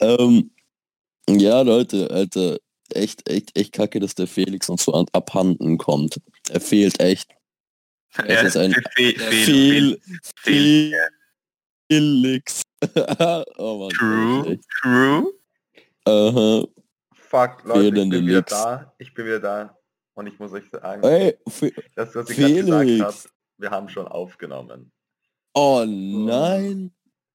ähm, ja, Leute, Alter, echt, echt, echt kacke, dass der Felix uns so an, abhanden kommt. Er fehlt echt. Es ist ein Fe- Fe- Fehl, Fehl- Felix. oh Mann, True, echt. true. Aha. Fuck, Leute, ich bin wieder Licks. da. Ich bin wieder da. Und ich muss euch sagen, Ey, Fe das, was ich gerade gesagt Felix. habe, wir haben schon aufgenommen. oh nein.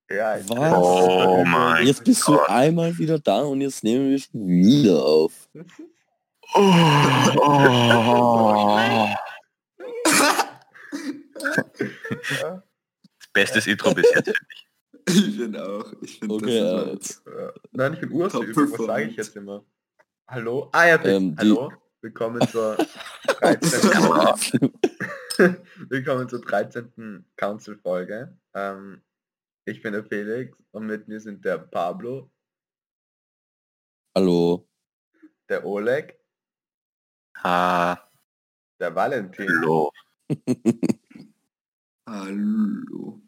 Ja, ich Was? Oh mein Jetzt bist du Gott. einmal wieder da und jetzt nehmen wir schon wieder auf. Oh. Ja, Bestes Intro bis jetzt. Ich finde auch. Ich finde Okay, das ja. ja. Nein, ich bin Urs. Top Was sage ich jetzt immer? Hallo? Ah ja, Ähm, hallo. Willkommen zur 13. Willkommen zur 13. Council-Folge. Ähm, ich bin der Felix und mit mir sind der Pablo, Hallo. der Oleg, Hallo. der Valentin Hallo.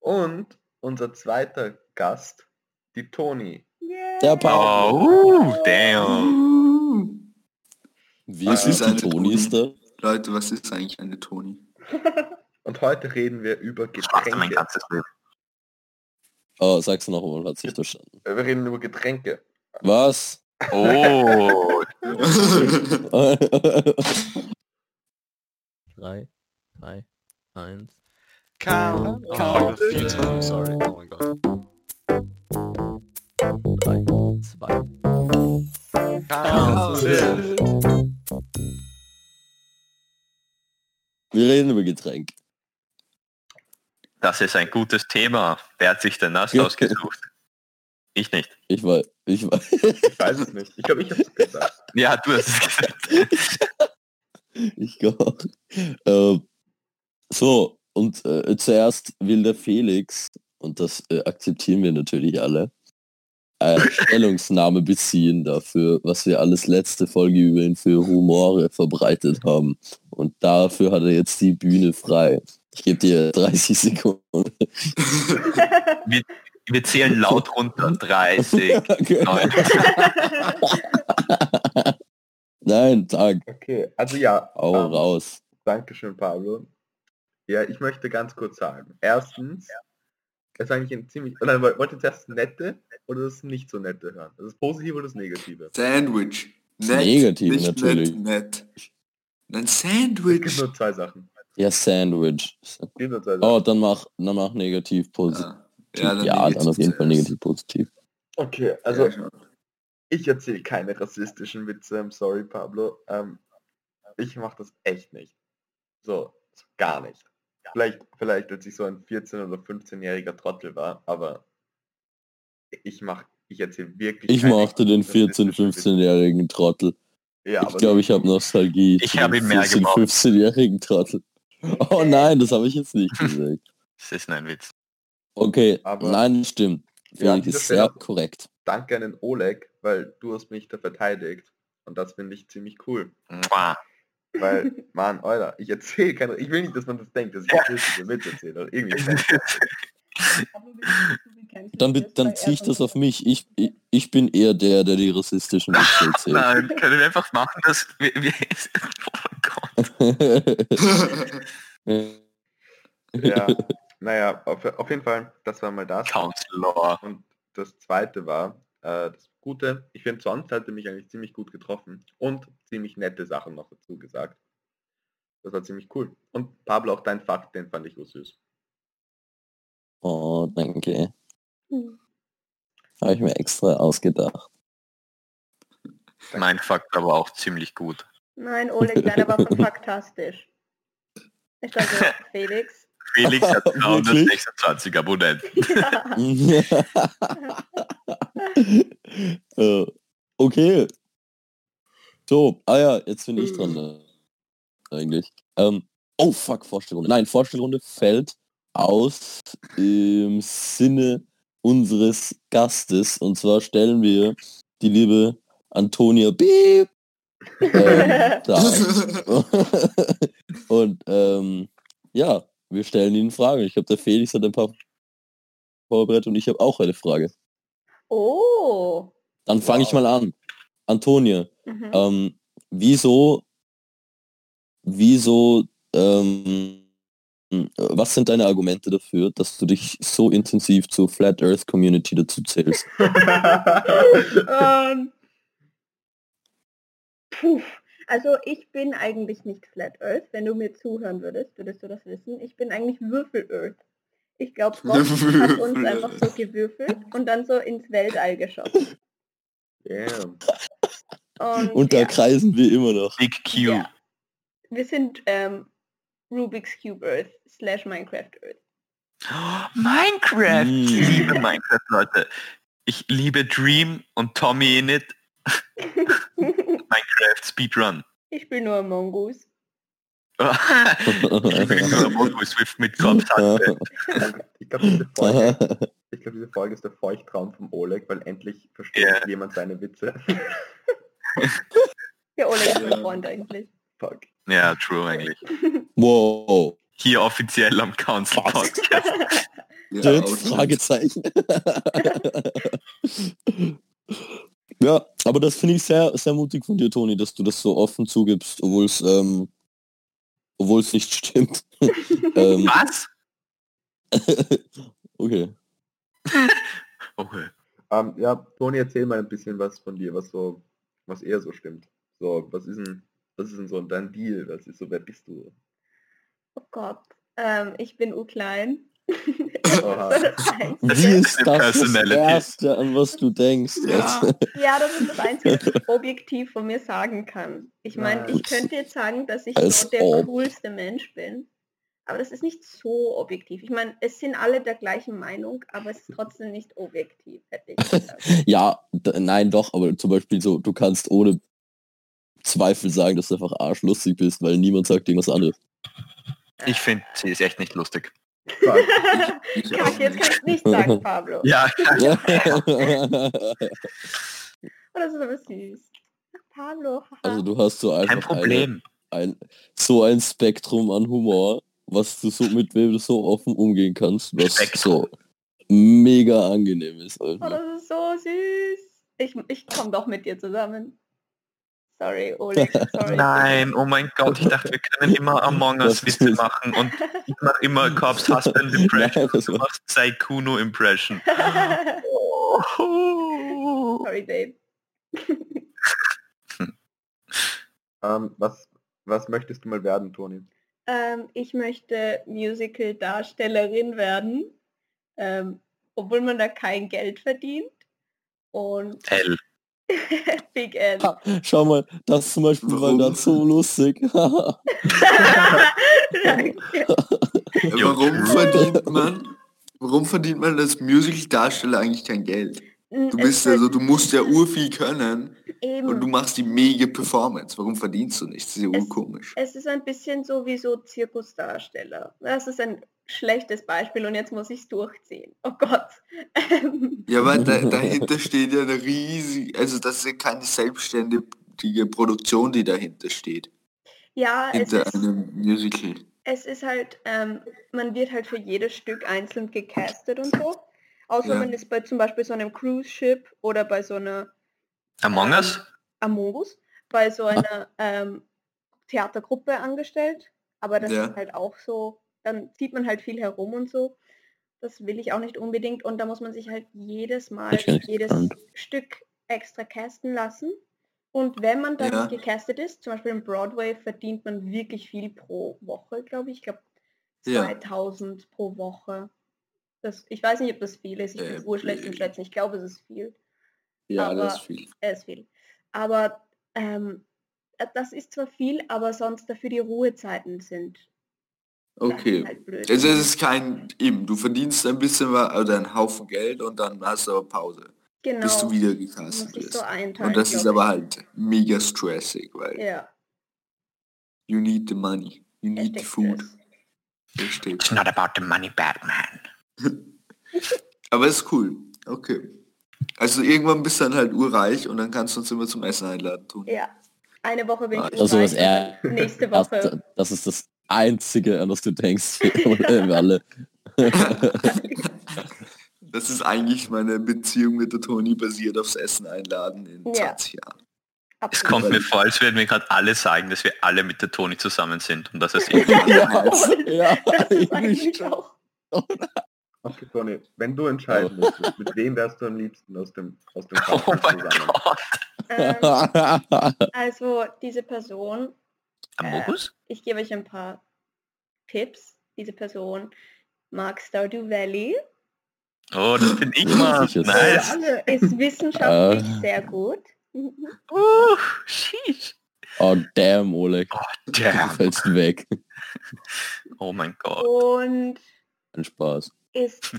und unser zweiter Gast, die Toni. Der Papa. Oh, uh, damn. Wie Was ist eine Toni ist da? Leute, was ist eigentlich eine Toni? Und heute reden wir über Warte mein Getränke. ganzes Leben. Oh, sag's noch mal, hat sich verstanden. Wir reden über Getränke. Was? Oh, Drei, drei, eins. Count, Oh, count. früh, sorry. Oh mein Gott. Drei, zwei. Wir reden über Getränk. Das ist ein gutes Thema. Wer hat sich denn das ausgesucht? Ich nicht. Ich weiß, ich weiß. Ich weiß es nicht. Ich glaube, ich habe es gesagt. Ja, du hast es gesagt. Ich glaube. Ähm, so, und äh, zuerst will der Felix, und das äh, akzeptieren wir natürlich alle, äh, Stellungsnahme beziehen dafür, was wir alles letzte Folge über ihn für Humore verbreitet haben. Und dafür hat er jetzt die Bühne frei. Ich gebe dir 30 Sekunden. Wir zählen laut runter. 30. Neun. Nein, Tag. Okay, also ja. Au ähm, raus. Dankeschön, Pablo. Ja, ich möchte ganz kurz sagen. Erstens, es ist eigentlich ein ziemlich... Oder wollt ihr zuerst das Nette oder das nicht so Nette hören? Das Positive oder das Negative? Sandwich. Nett, Negativ nicht natürlich. Nett, nett. Ein Es gibt Sandwich. nur zwei Sachen. Ja, Sandwich. Oh, dann mach, dann mach negativ positiv. Ja, Ja, dann, auf jeden Fall negativ positiv. Okay, also Ja, ich erzähle keine rassistischen Witze. I'm sorry, Pablo. Ähm, ich mache das echt nicht. So, gar nicht. Vielleicht, vielleicht, als ich so ein 14- oder 15-jähriger Trottel war, aber ich mach, ich erzähle wirklich Ich mochte den 14-, rassistischen Witze. 15-jährigen Trottel. Ja, Ich glaube, ich habe Nostalgie. Ich für hab den ihn mehr 14-, gemocht. 15-jährigen Trottel. Oh nein, das habe ich jetzt nicht gesagt. Das ist ein Witz. Okay, Aber- nein, stimmt. Ja, Felix ist Stelle sehr auch- korrekt. danke an den Oleg, weil du hast mich da verteidigt. Und das finde ich ziemlich cool. Weil, Mann, Alter, ich erzähle keine, ich will nicht, dass man das denkt, dass ich rassistische Witze erzähle. Oder irgendwie. Dann, dann ziehe ich das auf mich. Ich, ich, ich bin eher der, der die rassistischen Witze erzählt. Nein, können wir einfach machen, dass wir, wir. Ja, naja, auf, auf jeden Fall, das war mal das. Counselor. Und das zweite war, äh, das Gute, ich finde sonst hat er mich eigentlich ziemlich gut getroffen und ziemlich nette Sachen noch dazu gesagt. Das war ziemlich cool. Und Pablo, auch dein Fakt, den fand ich so süß. Oh, danke. Habe ich mir extra ausgedacht. Mein Fakt aber auch ziemlich gut. Nein, Oleg, deiner war fantastisch. Ich sage Felix. Felix hat Wirklich? 326 Abonnenten. äh, okay. So, ah ja, jetzt bin ich dran. Äh, eigentlich. Ähm, oh fuck, Vorstellrunde. Nein, Vorstellrunde fällt aus im Sinne unseres Gastes. Und zwar stellen wir die liebe Antonia Beep ähm, da. Und ähm, ja, wir stellen Ihnen Fragen. Ich glaube, der Felix hat ein paar vorbereitet und ich habe auch eine Frage. Oh. Dann fange ich Wow. mal an. Antonia, Mhm. ähm, wieso, wieso, ähm, was sind deine Argumente dafür, dass du dich so intensiv zur Flat Earth Community dazu zählst? ähm, puh. Also ich bin eigentlich nicht Flat Earth. Wenn du mir zuhören würdest, würdest du das wissen. Ich bin eigentlich Würfel Earth. Ich glaube, Gott hat uns einfach so gewürfelt und dann so ins Weltall geschossen. Damn. Und, Und da ja, kreisen wir immer noch. Big Q. Ja. wir sind ähm, Rubik's Cube Earth slash Minecraft Earth. Minecraft! Mm. Ich liebe Minecraft, Leute. Ich liebe Dream und Tommy in it. Minecraft Speedrun. ich spiele nur Among Us. ich liebe nur Mongo Swift mit Kopf. Ich glaube, diese, Folge- ich glaub, diese Folge ist der Feuchttraum vom Oleg, weil endlich versteht Ja. jemand seine Witze. Der Oleg ist mein Freund eigentlich. Fuck. Ja, true eigentlich. wow. Hier offiziell am Council? Podcast. Ja. Fragezeichen. Ja, aber das finde ich sehr, sehr mutig von dir, Toni, dass du das so offen zugibst, obwohl es ähm, obwohl es nicht stimmt. ähm, Was? okay. Okay. Ähm, ja, Toni, erzähl mal ein bisschen was von dir, was so, was eher so stimmt. So, was ist denn, was ist denn so dein Deal? Was ist so, wer bist du? Oh Gott. Ähm, ich bin U-Klein. Wie ist das das. Erste, an was du denkst? Ja. ja, das ist das Einzige, was ich objektiv von mir sagen kann. Ich meine, ich könnte jetzt sagen, dass ich so der ob. coolste Mensch bin. Aber das ist nicht so objektiv. Ich meine, es sind alle der gleichen Meinung, aber es ist trotzdem nicht objektiv, hätte ich gesagt. Ja, nein, doch, aber zum Beispiel so, du kannst ohne Zweifel sagen, dass du einfach arschlustig bist, weil niemand sagt irgendwas anderes. Ich finde, sie ist echt nicht lustig. Ich auch Kack, jetzt nicht. kann ich nicht sagen, Pablo. Ja, Oh, das ist aber süß. Pablo. haha. also du hast so einfach kein Problem. Eine, ein, so ein Spektrum an Humor, was du so mit wem du so offen umgehen kannst, was Spektrum. so mega angenehm ist. Oh, Alter. das ist so süß. Ich, ich komme doch mit dir zusammen. Sorry, Oleg. Sorry. Nein, oh mein Gott, ich dachte, wir können immer Among Us Witze machen und ich mache immer Cops Husband Impression Nein, du machst Saikuno Impression. Sorry, Dave. Ähm, was, was möchtest du mal werden, Toni? Ähm, ich möchte Musical-Darstellerin werden, ähm, obwohl man da kein Geld verdient. Und L. Big L. Ha, Schau mal, das zum Beispiel war Warum? gerade so lustig. Danke. Warum verdient man, warum verdient man als Musical-Darsteller eigentlich kein Geld? Du bist also, du musst ja urviel können eben, und du machst die mega Performance. Warum verdienst du nicht? Das ist ja Es- urkomisch. es ist ein bisschen so wie so Zirkusdarsteller. Das ist ein schlechtes Beispiel und jetzt muss ich es durchziehen. Oh Gott. Ähm, Ja, aber da, dahinter steht ja eine riesige, also das ist ja keine selbstständige Produktion, die dahinter steht. ja, es Hinter ist, einem Musical. es ist halt, ähm, man wird halt für jedes Stück einzeln gecastet und so. Außer Ja. man ist bei zum Beispiel so einem Cruise Ship oder bei so einer Among Us? Among Us, bei so einer ähm, Theatergruppe angestellt. Aber das Ja. ist halt auch so, dann zieht man halt viel herum und so. Das will ich auch nicht unbedingt und da muss man sich halt jedes Mal jedes gespannt. Stück extra casten lassen. Und wenn man dann Ja. gecastet ist, zum Beispiel im Broadway, verdient man wirklich viel pro Woche, glaube ich. Ich glaube Ja. 2000 pro Woche. Das, ich weiß nicht, ob das viel ist. Ich Äh, bin urschlecht im. Schätzen. Ich glaube, es ist viel. Ja, aber- das ist viel. Er ist viel. Aber ähm, äh, das ist zwar viel, aber sonst dafür die Ruhezeiten sind Okay. halt blöd. Also es ist kein, eben, du verdienst ein bisschen wa- oder einen Haufen Geld und dann hast du aber Pause, genau. bis du wieder muss gecastet so wirst. einteilen. Und das ist aber halt mega stressig, weil. Ja, you need the money, you need the food. It's not about the money, Batman. Aber ist cool. Okay. Also irgendwann bist du dann halt urreich und dann kannst du uns immer zum Essen einladen tun. Ja. Eine Woche bin ich Also was urreich, er nächste das, Woche. das ist das Einzige, an das du denkst. Wir alle. Das ist eigentlich meine Beziehung mit der Toni basiert aufs Essen einladen in Ja. 20 Jahren. Es Absolut. kommt mir vor, als würden wir gerade alle sagen, dass wir alle mit der Toni zusammen sind und dass es irgendwie ja, ja, schon. auch. Okay, Toni, wenn du entscheiden müsstest, mit wem wärst du am liebsten aus dem aus dem Oh Podcast mein zusammen? Gott. Ähm, also diese Person, Amogus? ich gebe euch ein paar Tipps. Diese Person mag Stardew Valley. Oh, das bin ich mal. Nice. Ist wissenschaftlich Ah. sehr gut. Uh, sheesh. oh damn, Oleg. Du Damn. fällst weg. Oh mein Gott. Und Ein Spaß. ist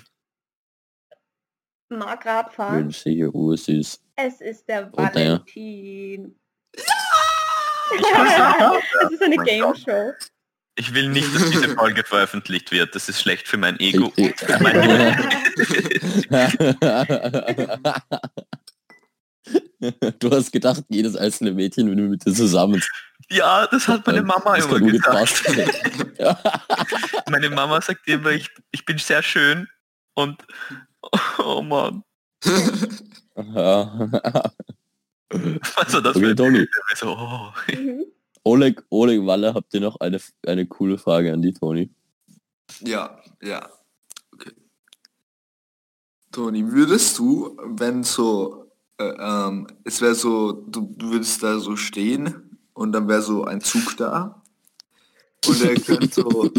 mag Radfahren. Bin sicher ursüß. Es ist der Oh. Valentin. Ich Es ist eine mein Game. Show. Ich will nicht, dass diese Folge veröffentlicht wird. Das ist schlecht für mein Ego. Ich- und für mein du hast gedacht, jedes einzelne Mädchen würde mit dir zusammen. ja, das hat meine Mama das immer passen. Meine Mama sagt immer, ich, ich bin sehr schön und oh Mann. Also das Okay, Toni. so, oh. Oleg, Oleg Walle, habt ihr noch eine, eine coole Frage an die Toni? Ja, ja. Okay. Toni, würdest du, wenn so, äh, ähm, es wäre so, du, du würdest da so stehen und dann wäre so ein Zug da und er könnte so, und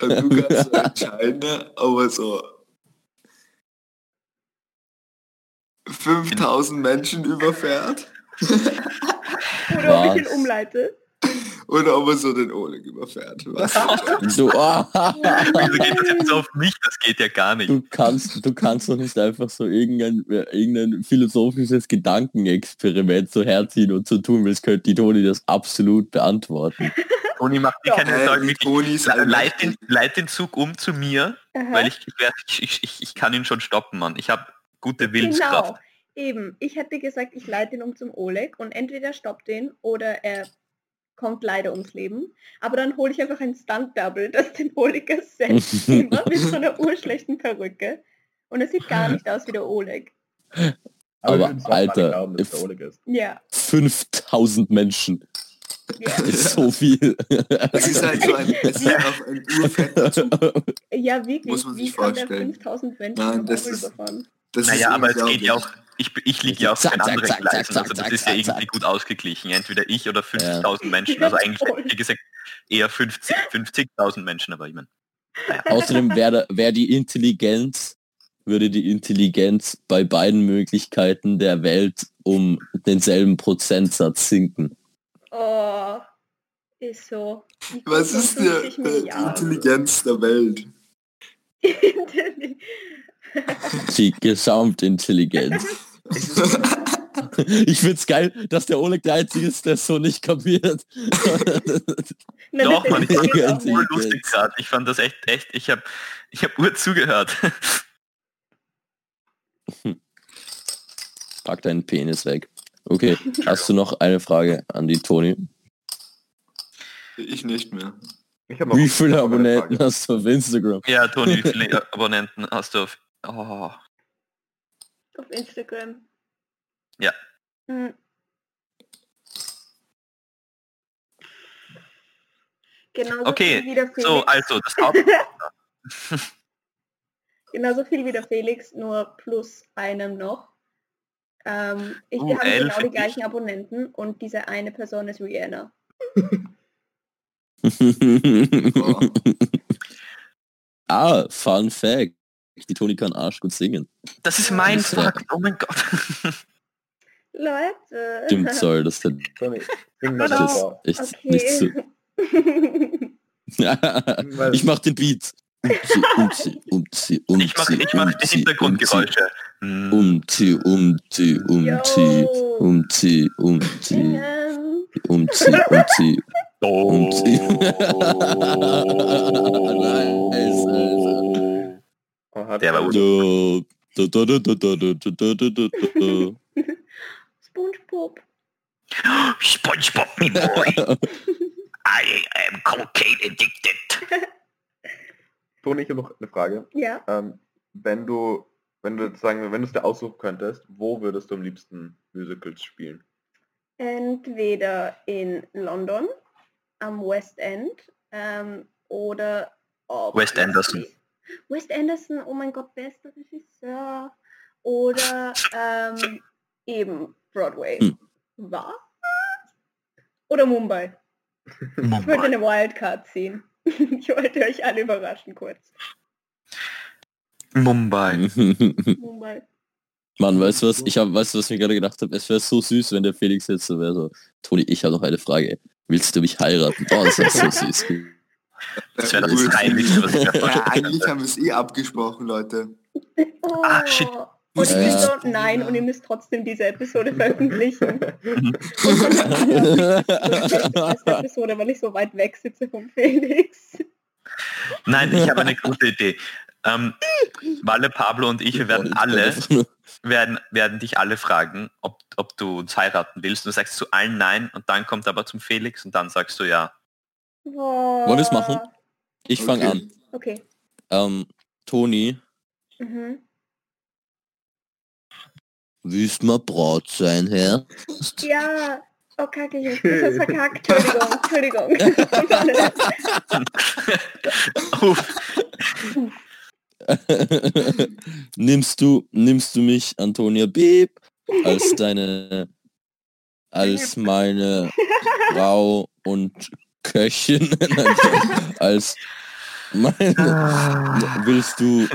du kannst so entscheiden, ne, aber so 5000 Menschen überfährt Oder ob ich ihn umleite. oder ob er so den Oleg überfährt. Was? Du, ah, Wieso geht das jetzt so auf mich? Das geht ja gar nicht. du kannst, du kannst doch nicht einfach so irgendein, äh, irgendein philosophisches Gedankenexperiment so herziehen und so tun, als könnte die Toni das absolut beantworten. Toni macht dir Ja. keine Äh, Sorgen. Ich leit den, leit den Zug um zu mir, Aha. weil ich, ich, ich, ich, ich kann ihn schon stoppen, Mann. Ich habe gute Willenskraft. Genau. Eben. Ich hätte gesagt, ich leite ihn um zum Oleg und entweder stoppt ihn oder er kommt leider ums Leben. Aber dann hole ich einfach ein Stunt-Double, das den Oleg ersetzt. immer mit so einer urschlechten Perücke. Und es sieht gar nicht aus wie der Oleg. Aber, mal Alter, glauben, dass if- der Oleg ist. Ja. 5000 Menschen ja. ist so viel. Es ist halt so ein, es ist einfach ein urfetter Zug. Ja, wirklich. Muss man Wie sich der vorstellen. 5000 Menschen Nein, das ist- überfahren? Das Naja, ist aber es geht ja auch, ich, ich liege ja auf Zack, zack, anderen zack, Gleisen, zack, also das zack, ist ja zack, irgendwie zack. gut ausgeglichen. Entweder ich oder 50.000 Menschen, also eigentlich, wie gesagt, eher 50 50.000 Menschen, aber ich meine, Außerdem wäre wär die Intelligenz, würde die Intelligenz bei beiden Möglichkeiten der Welt um denselben Prozentsatz sinken. Oh, ist so. Die Was ist die 55 äh, Milliarden. Intelligenz der Welt? Die Gesamtintelligenz. Ich find's geil, dass der Oleg der Einzige ist, der es so nicht kapiert. Doch, Mann, ist ich fand auch das voll lustig gerade. Ich fand das echt, echt, ich habe ich hab ur zugehört. Pack deinen Penis weg. Okay, hast du noch eine Frage an die Toni? Ich nicht mehr. Ich Wie viele Abonnenten hast du auf Instagram? Ja, Toni, wie viele Abonnenten hast du auf... Oh, Auf Instagram. Ja. Hm. Genauso Okay, viel wie der Felix. so, also, das Haupt... Genauso viel wie der Felix, nur plus einem noch. Ähm, ich, Uh, elf genau die hätte ich. gleichen Abonnenten und diese eine Person ist Rihanna. ah, Fun Fact. Die Toni kann Arsch gut singen. Das ist mein Das Fakt, oh mein Gott. Leute. Stimmt, sorry, das ist Toni, sing mal das echt Okay. nicht so. ich mach den Beat. Umzi, umzi, umzi, Ich mache ich mach die umzi, Hintergrundgeräusche. Umzi, umzi, umzi, umzi, umzi, umzi, umzi. Umzi. Nice, hat SpongeBob. SpongeBob, me boy. I am cocaine addicted. Toni, ich habe noch eine Frage. Ja. Ähm, wenn du, wenn du sagen, wenn du es dir aussuchen könntest, wo würdest du am liebsten Musicals spielen? Entweder in London am West End ähm, oder West End, das West Anderson, oh mein Gott, bester Regisseur. Oder ähm, eben Broadway. Hm. Was? Oder Mumbai. Ich wollte Mumbai. eine Wildcard ziehen. Ich wollte euch alle überraschen kurz. Mumbai. Mumbai. Mann, weißt du was? Ich hab, weißt du, was ich mir gerade gedacht habe? Es wäre so süß, wenn der Felix jetzt so wäre so, Toni, ich habe noch eine Frage. Willst du mich heiraten? Oh, das wäre so süß. Das wäre das. Peinlichste, was ich Ja, eigentlich haben wir es eh abgesprochen, Leute. Oh. Ah, shit. Und ich Ja. bin so, nein, und ihr müsst trotzdem diese Episode veröffentlichen. Und dann diese Episode, weil ich so weit weg sitze vom Felix. Nein, ich habe eine gute Idee. Ähm, Walle, Pablo und ich, wir werden alle, werden, werden dich alle fragen, ob, ob du uns heiraten willst. Du sagst zu allen nein und dann kommt aber zum Felix und dann sagst du ja. Wollen wir's machen? Ich fange Okay. an. Okay. Ähm, Toni, Mhm. willst mal Braut sein, Herr? Ja. Oh, kacke, ich hab das verkackt. Entschuldigung, Entschuldigung. Nimmst du, nimmst du mich, Antonia Beeb, als deine, als meine Frau und Köchin, Nein, als meine, willst du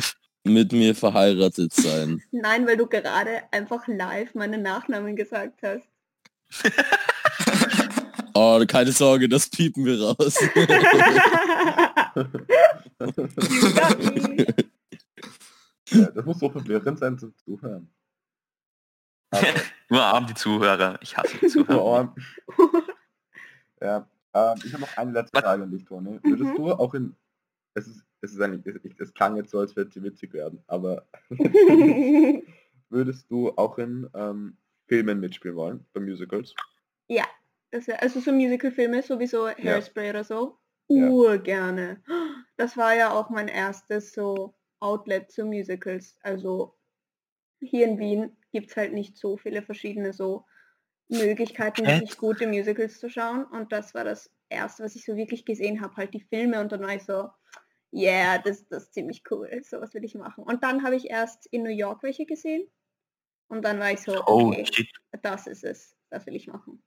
mit mir verheiratet sein? Nein, weil du gerade einfach live meinen Nachnamen gesagt hast. Oh, keine Sorge, das piepen wir raus. Ja, das muss so verwirrend sein zum Zuhören. Aber, nur arm die Zuhörer. Ich hasse die Zuhörer. ja, ähm, ich habe noch eine letzte? Frage an dich, Toni. Würdest Mhm. du auch in... Es ist, es ist eigentlich, es, es klang jetzt so, als würde sie witzig werden, aber würdest du auch in ähm, Filmen mitspielen wollen, bei Musicals? ja, das also so Musicalfilme, sowieso Hairspray oder so. Urgerne. Das war ja auch mein erstes so Outlet zu Musicals. Also hier in Wien gibt es halt nicht so viele verschiedene so Möglichkeiten, Hä? wirklich gute Musicals zu schauen. Und das war das erste, was ich so wirklich gesehen habe, halt die Filme und dann war ich so, yeah, das, das ist ziemlich cool, sowas will ich machen. Und dann habe ich erst in New York welche gesehen und dann war ich so, Oh okay, shit, das ist es, das will ich machen.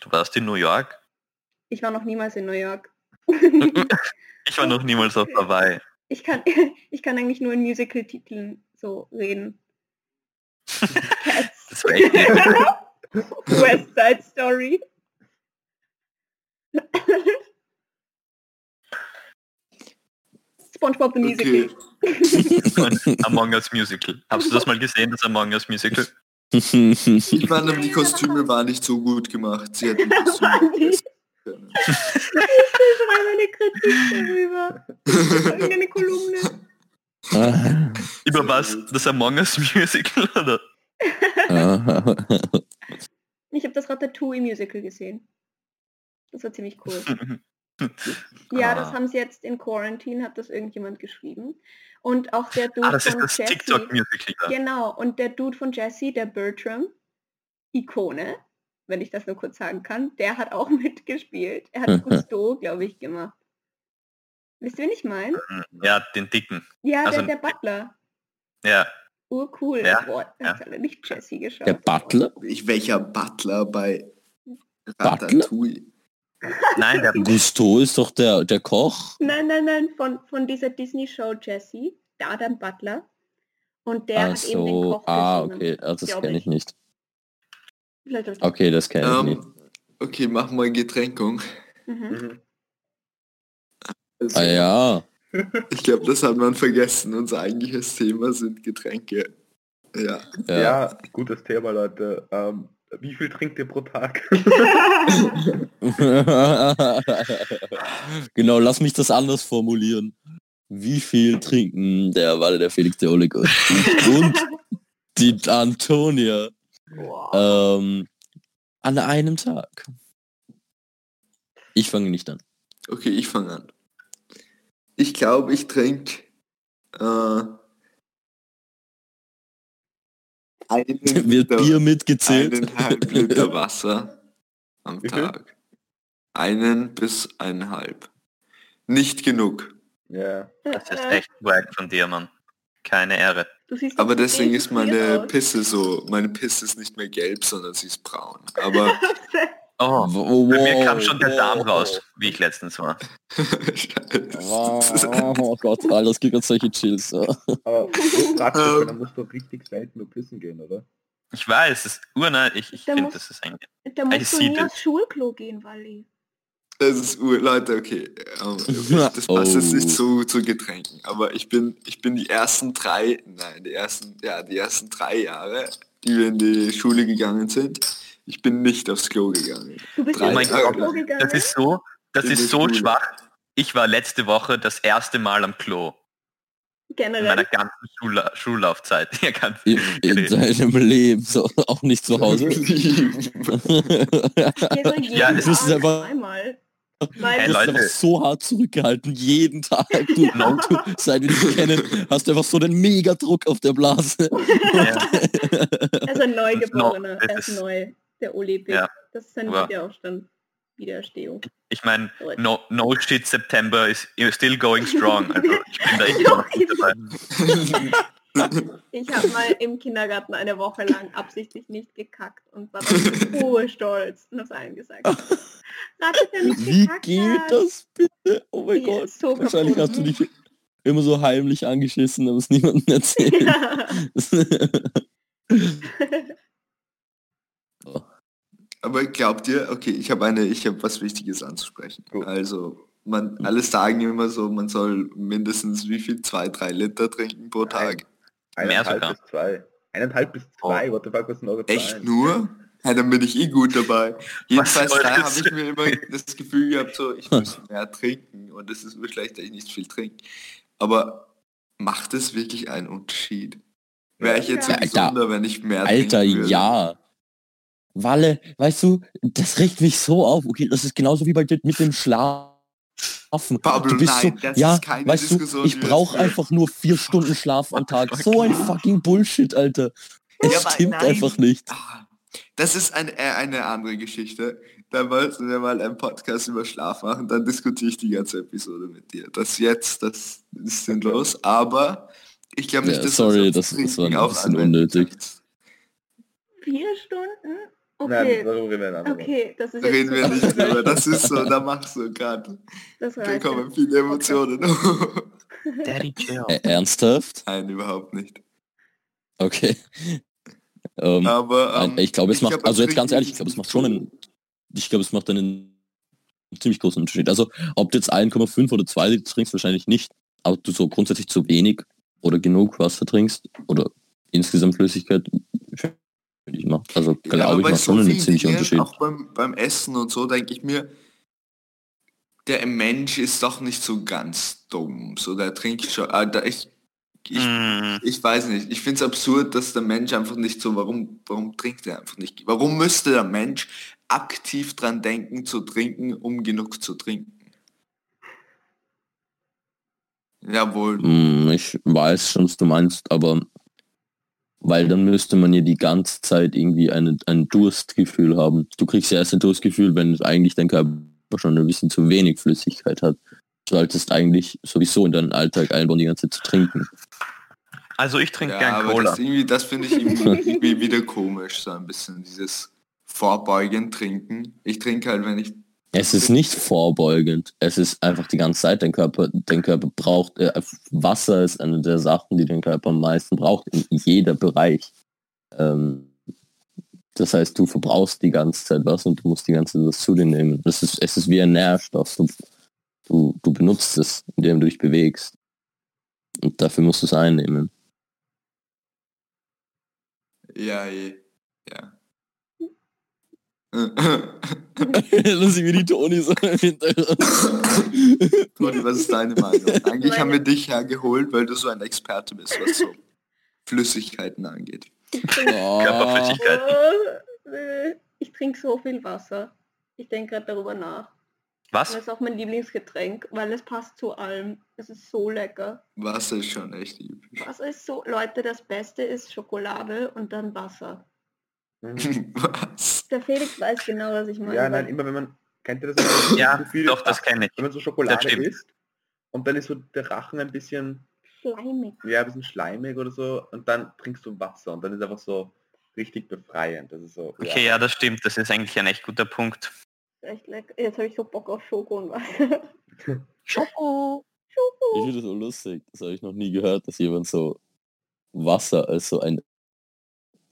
du warst in New York? Ich war noch niemals in New York. Ich war noch niemals auf dabei. ich kann, ich kann eigentlich nur in Musical-Titeln so reden. Cats. Das Side Story. SpongeBob the Musical. Okay. Among Us Musical. Hast du das mal gesehen, das Among Us Musical? Ich meine, die Kostüme waren nicht so gut gemacht. Sie hätten Kostüme verbessern können. Ich schreibe eine Kritik darüber. Irgendeine Kolumne. Ah. Über was? Das Among Us Musical, oder? Ich habe das Ratatouille Musical gesehen. Das war ziemlich cool. Ja, das Ah. haben sie jetzt in Quarantine, hat das irgendjemand geschrieben. Und auch der Dude Ah, das ist von das Jessie. TikTok-Musical. Genau, und der Dude von Jesse, der Bertram, Ikone, wenn ich das nur kurz sagen kann, der hat auch mitgespielt. Er hat Cousteau, glaube ich, gemacht. Wisst ihr, wen ich meine? Ja, den dicken. Ja, Also- der, der Butler. Ja. Urcool. Ja, Boah, ja. hat alle nicht Jesse geschaut. Der Butler? Ich, welcher Butler bei Butler? Ratatouille? Nein, der Gusto ist doch der, der Koch. Nein, nein, nein, von, von dieser Disney-Show Jesse, der Adam Butler. Und der Ach hat eben den so, Koch ah, gesungen. okay, ah, das kenne ich nicht. Ich- Okay, das kenne ich nicht. Ähm, okay, mach mal Getränkung. Mhm. Mhm. Also, Ah ja, Ich glaube, das hat man vergessen. Unser eigentliches Thema sind Getränke. Ja. Ja. ja. gutes Thema, Leute. Ähm, wie viel trinkt ihr pro Tag? genau, lass mich das anders formulieren. Wie viel trinken der Walle, der Felix, der Oleg und, und die Antonia Boah. ähm, an einem Tag? Ich fange nicht an. Okay, ich fange an. Ich glaube, ich trinke äh, einen Wird Liter, Bier mitgezählt? eineinhalb Liter Wasser am Wie viel? Tag. Einen bis eineinhalb. Nicht genug. Ja. Das ist echt wack von dir, Mann. Keine Ehre. Aber deswegen ist meine. Pisse so, meine Pisse ist nicht mehr gelb, sondern sie ist braun. Aber Oh, Wow, bei mir kam schon der wow. Darm raus, wie ich letztens war. Wow, oh Gott, Alter, es gibt gerade solche Chills. Ja. Aber praktisch, Ähm. dann musst du richtig selten nur pissen gehen, oder? Ich weiß, es ist urnein, ich, ich finde, das ist eigentlich... Da musst du nie aufs Schulklo gehen, Wally. Das ist ur Leute, okay. ähm, Das passt jetzt nicht zu, zu Getränken. Aber ich bin, ich bin die ersten drei, nein, die ersten, ja, die ersten drei Jahre, die wir in die Schule gegangen sind, ich bin nicht aufs Klo gegangen. Du bist Drei nicht mein aufs Gott, Klo gegangen? Das ist so, das ist so Schule. schwach. Ich war letzte Woche das erste Mal am Klo in meiner Generell. ganzen Schullla Schullaufzeit. Ja, ganz In, in deinem Leben, so, auch nicht zu Hause. Also Ja, es ist einfach- Einmal. Hey, Weil Du bist einfach so hart zurückgehalten, jeden Tag. Du, du, seit wir dich kennen, hast du einfach so den Megadruck auf der Blase. Ja. er ist ein Neugeborener. Das Er ist ist- neu. Der Olympic. Ja. Das ist sein Ja. Wiederaufstand. Wiedererstehung. Ich meine, no, no shit September is still going strong. Also ich bin da gut dabei. Ich habe mal im Kindergarten eine Woche lang absichtlich nicht gekackt und war so stolz und hab's allen gesagt. Wie geht hat. das bitte? Oh mein Ja, Gott. so Wahrscheinlich hast du kaputt. dich immer so heimlich angeschissen, aber es niemandem erzählt. Ja. Aber glaubt ihr, okay, ich habe eine, ich habe was Wichtiges anzusprechen. Gut. Also, man, alle sagen immer so, man soll mindestens wie viel? Zwei, drei Liter trinken pro Tag. Mehr Eineinhalb sogar. bis zwei. Eineinhalb bis zwei, what the fuck, was sind eure Echt Zahlen? nur? Ja, dann bin ich eh gut dabei. Jedenfalls da habe ich mir immer das Gefühl gehabt, so ich muss mehr trinken und es ist nur schlecht, dass ich nicht viel trinke. Aber macht es wirklich einen Unterschied? Wäre ich jetzt so Alter. gesunder, wenn ich mehr Alter, trinken würde? ja. Walle, weißt du, das regt mich so auf. Okay, das ist genauso wie bei dir mit dem Schlafen. Pablo, du bist nein, so, das ja, ist keine weißt du, Diskussion, ich die wir brauche einfach nur vier Stunden Schlaf am Tag. So ein fucking Bullshit, Alter. Es Ja, stimmt nein. einfach nicht. Ah, Das ist ein, äh, eine andere Geschichte. Da wollten wir mal einen Podcast über Schlaf machen, dann diskutiere ich die ganze Episode mit dir. Das jetzt, das ist sinnlos, aber ich glaube nicht, Ja, dass sorry, aufs das- das war ein bisschen unnötig. Vier Stunden? Nein, Okay. darüber reden wir dann. Okay, das ist Da reden wir nicht drüber, das ist so, da machst du gerade, Das da kommen viele Emotionen. Daddy chill. Ä- ernsthaft? Nein, überhaupt nicht. Okay. Ähm, Aber ähm, ich glaube, es macht, also jetzt ganz ehrlich, ich glaube, es macht schon einen, ich glaube, es macht einen ziemlich großen Unterschied. Also, ob du jetzt 1,5 oder 2 Liter trinkst, wahrscheinlich nicht, aber du so grundsätzlich zu wenig oder genug Wasser trinkst oder insgesamt Flüssigkeit, ich macht, also Ja, glaube aber ich, macht so schon einen vielen ziemlichen Unterschied. Auch beim, beim Essen und so denke ich mir, der Mensch ist doch nicht so ganz dumm. So, der trinkt schon. Alter, ich, ich, Mm, ich weiß nicht. Ich finde es absurd, dass der Mensch einfach nicht so, warum, warum trinkt er einfach nicht? Warum müsste der Mensch aktiv dran denken zu trinken, um genug zu trinken? Jawohl. Hm, ich weiß schon, was du meinst, aber weil dann müsste man ja die ganze Zeit irgendwie eine, ein Durstgefühl haben. Du kriegst ja erst ein Durstgefühl, wenn eigentlich dein Körper schon ein bisschen zu wenig Flüssigkeit hat. Du solltest eigentlich sowieso in deinen Alltag einbauen, die ganze Zeit zu trinken. Also ich trinke Ja, gern aber Cola. das, irgendwie, das finde ich irgendwie, wieder komisch, so ein bisschen dieses Vorbeugen trinken. Ich trinke halt, wenn ich Es ist nicht vorbeugend. Es ist einfach die ganze Zeit, dein Körper, dein Körper braucht, äh, Wasser ist eine der Sachen, die dein Körper am meisten braucht, in jeder Bereich. Ähm, das heißt, du verbrauchst die ganze Zeit was und du musst die ganze Zeit was zu dir nehmen. Das ist, es ist wie ein Nährstoff. Du, du, du benutzt es, indem du dich bewegst. Und dafür musst du es einnehmen. Ja, je. Ich wie die Toni so im Hintergrund. Toni, was ist deine Meinung? Eigentlich haben wir dich hergeholt, weil du so ein Experte bist, was so Flüssigkeiten angeht. Oh, Körperflüssigkeit. Oh, äh, ich trinke so viel Wasser. Ich denke gerade darüber nach. Was? Das ist auch mein Lieblingsgetränk, weil es passt zu allem. Es ist so lecker. Wasser ist schon echt üblich. Wasser ist so, Leute, das Beste ist Schokolade und dann Wasser. Mhm. Was? Der Felix weiß genau, was ich meine. Ja, nein, immer wenn man, kennt ihr das? wenn man Ja, viel doch, das kenne ich. Wenn man so Schokolade isst und dann ist so der Rachen ein bisschen, Schleimig. ja, ein bisschen schleimig oder so und dann trinkst du Wasser und dann ist einfach so richtig befreiend. Das ist so, Okay, ja, das stimmt. Das ist eigentlich ein echt guter Punkt. Echt lecker. Jetzt habe ich so Bock auf Schoko und Wasser. Schoko. Ich finde das so lustig. Das habe ich noch nie gehört, dass jemand so Wasser als so ein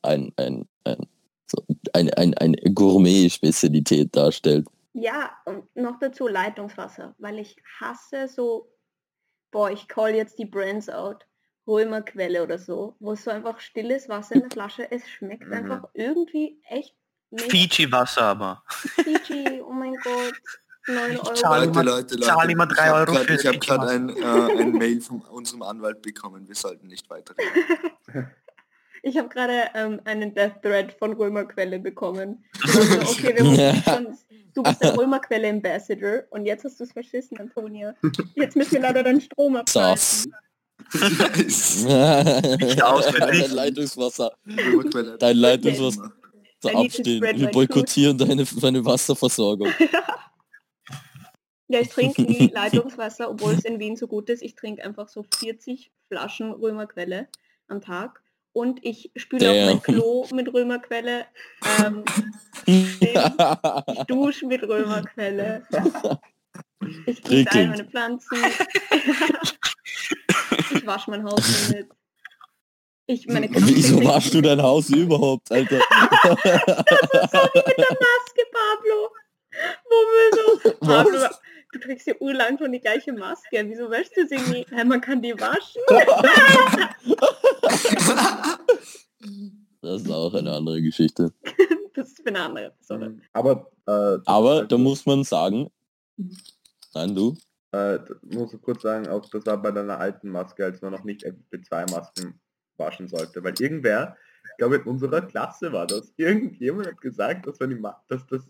ein ein ein so ein, ein, eine Gourmet-Spezialität darstellt. Ja, und noch dazu Leitungswasser, weil ich hasse so, boah, ich call jetzt die Brands out, Römerquelle oder so, wo es so einfach stilles Wasser in der Flasche, es schmeckt Mhm. einfach irgendwie echt Fiji-Wasser aber. Fiji, oh mein Gott, 9 Euro. zahle Leute, Leute, Leute. zahl immer drei ich hab Euro grad- für Ich habe gerade ein, äh, ein Mail von unserem Anwalt bekommen. Wir sollten nicht weiterreden. Ich habe gerade ähm, einen Death Thread von Römerquelle bekommen. Also, okay, wir mussten schon, du bist der Römerquelle Ambassador und jetzt hast du es verschissen, Antonia. Jetzt müssen wir leider deinen Strom Sass. abschalten. Dein Leitungswasser. Dein Leitungswasser so abstehen. Wir boykottieren deine, deine Wasserversorgung. Ja, ich trinke nie Leitungswasser, obwohl es in Wien so gut ist. Ich trinke einfach so 40 Flaschen Römerquelle am Tag. Und ich spüle auch mein. Klo mit Römerquelle. Ähm, ich dusche mit Römerquelle. Ich gieße all meine Pflanzen. ich wasche mein Haus damit. Ich meine Wieso trinken- waschst du dein Haus überhaupt, Alter? mit der Maske, Pablo? Wo willst du? Pablo? Du trägst ja urlang schon die gleiche Maske. Wieso wäschst du sie nie? Hä, man kann die waschen. Das ist auch eine andere Geschichte. Das ist für eine andere Episode. Mhm. Aber, äh, Aber also, da muss man sagen, nein du, äh, muss ich kurz sagen, auch das war bei deiner alten Maske, als man noch nicht FP2-Masken waschen sollte. Weil irgendwer, ich glaube in unserer Klasse war das, irgendjemand hat gesagt, dass, wenn die, Ma dass, das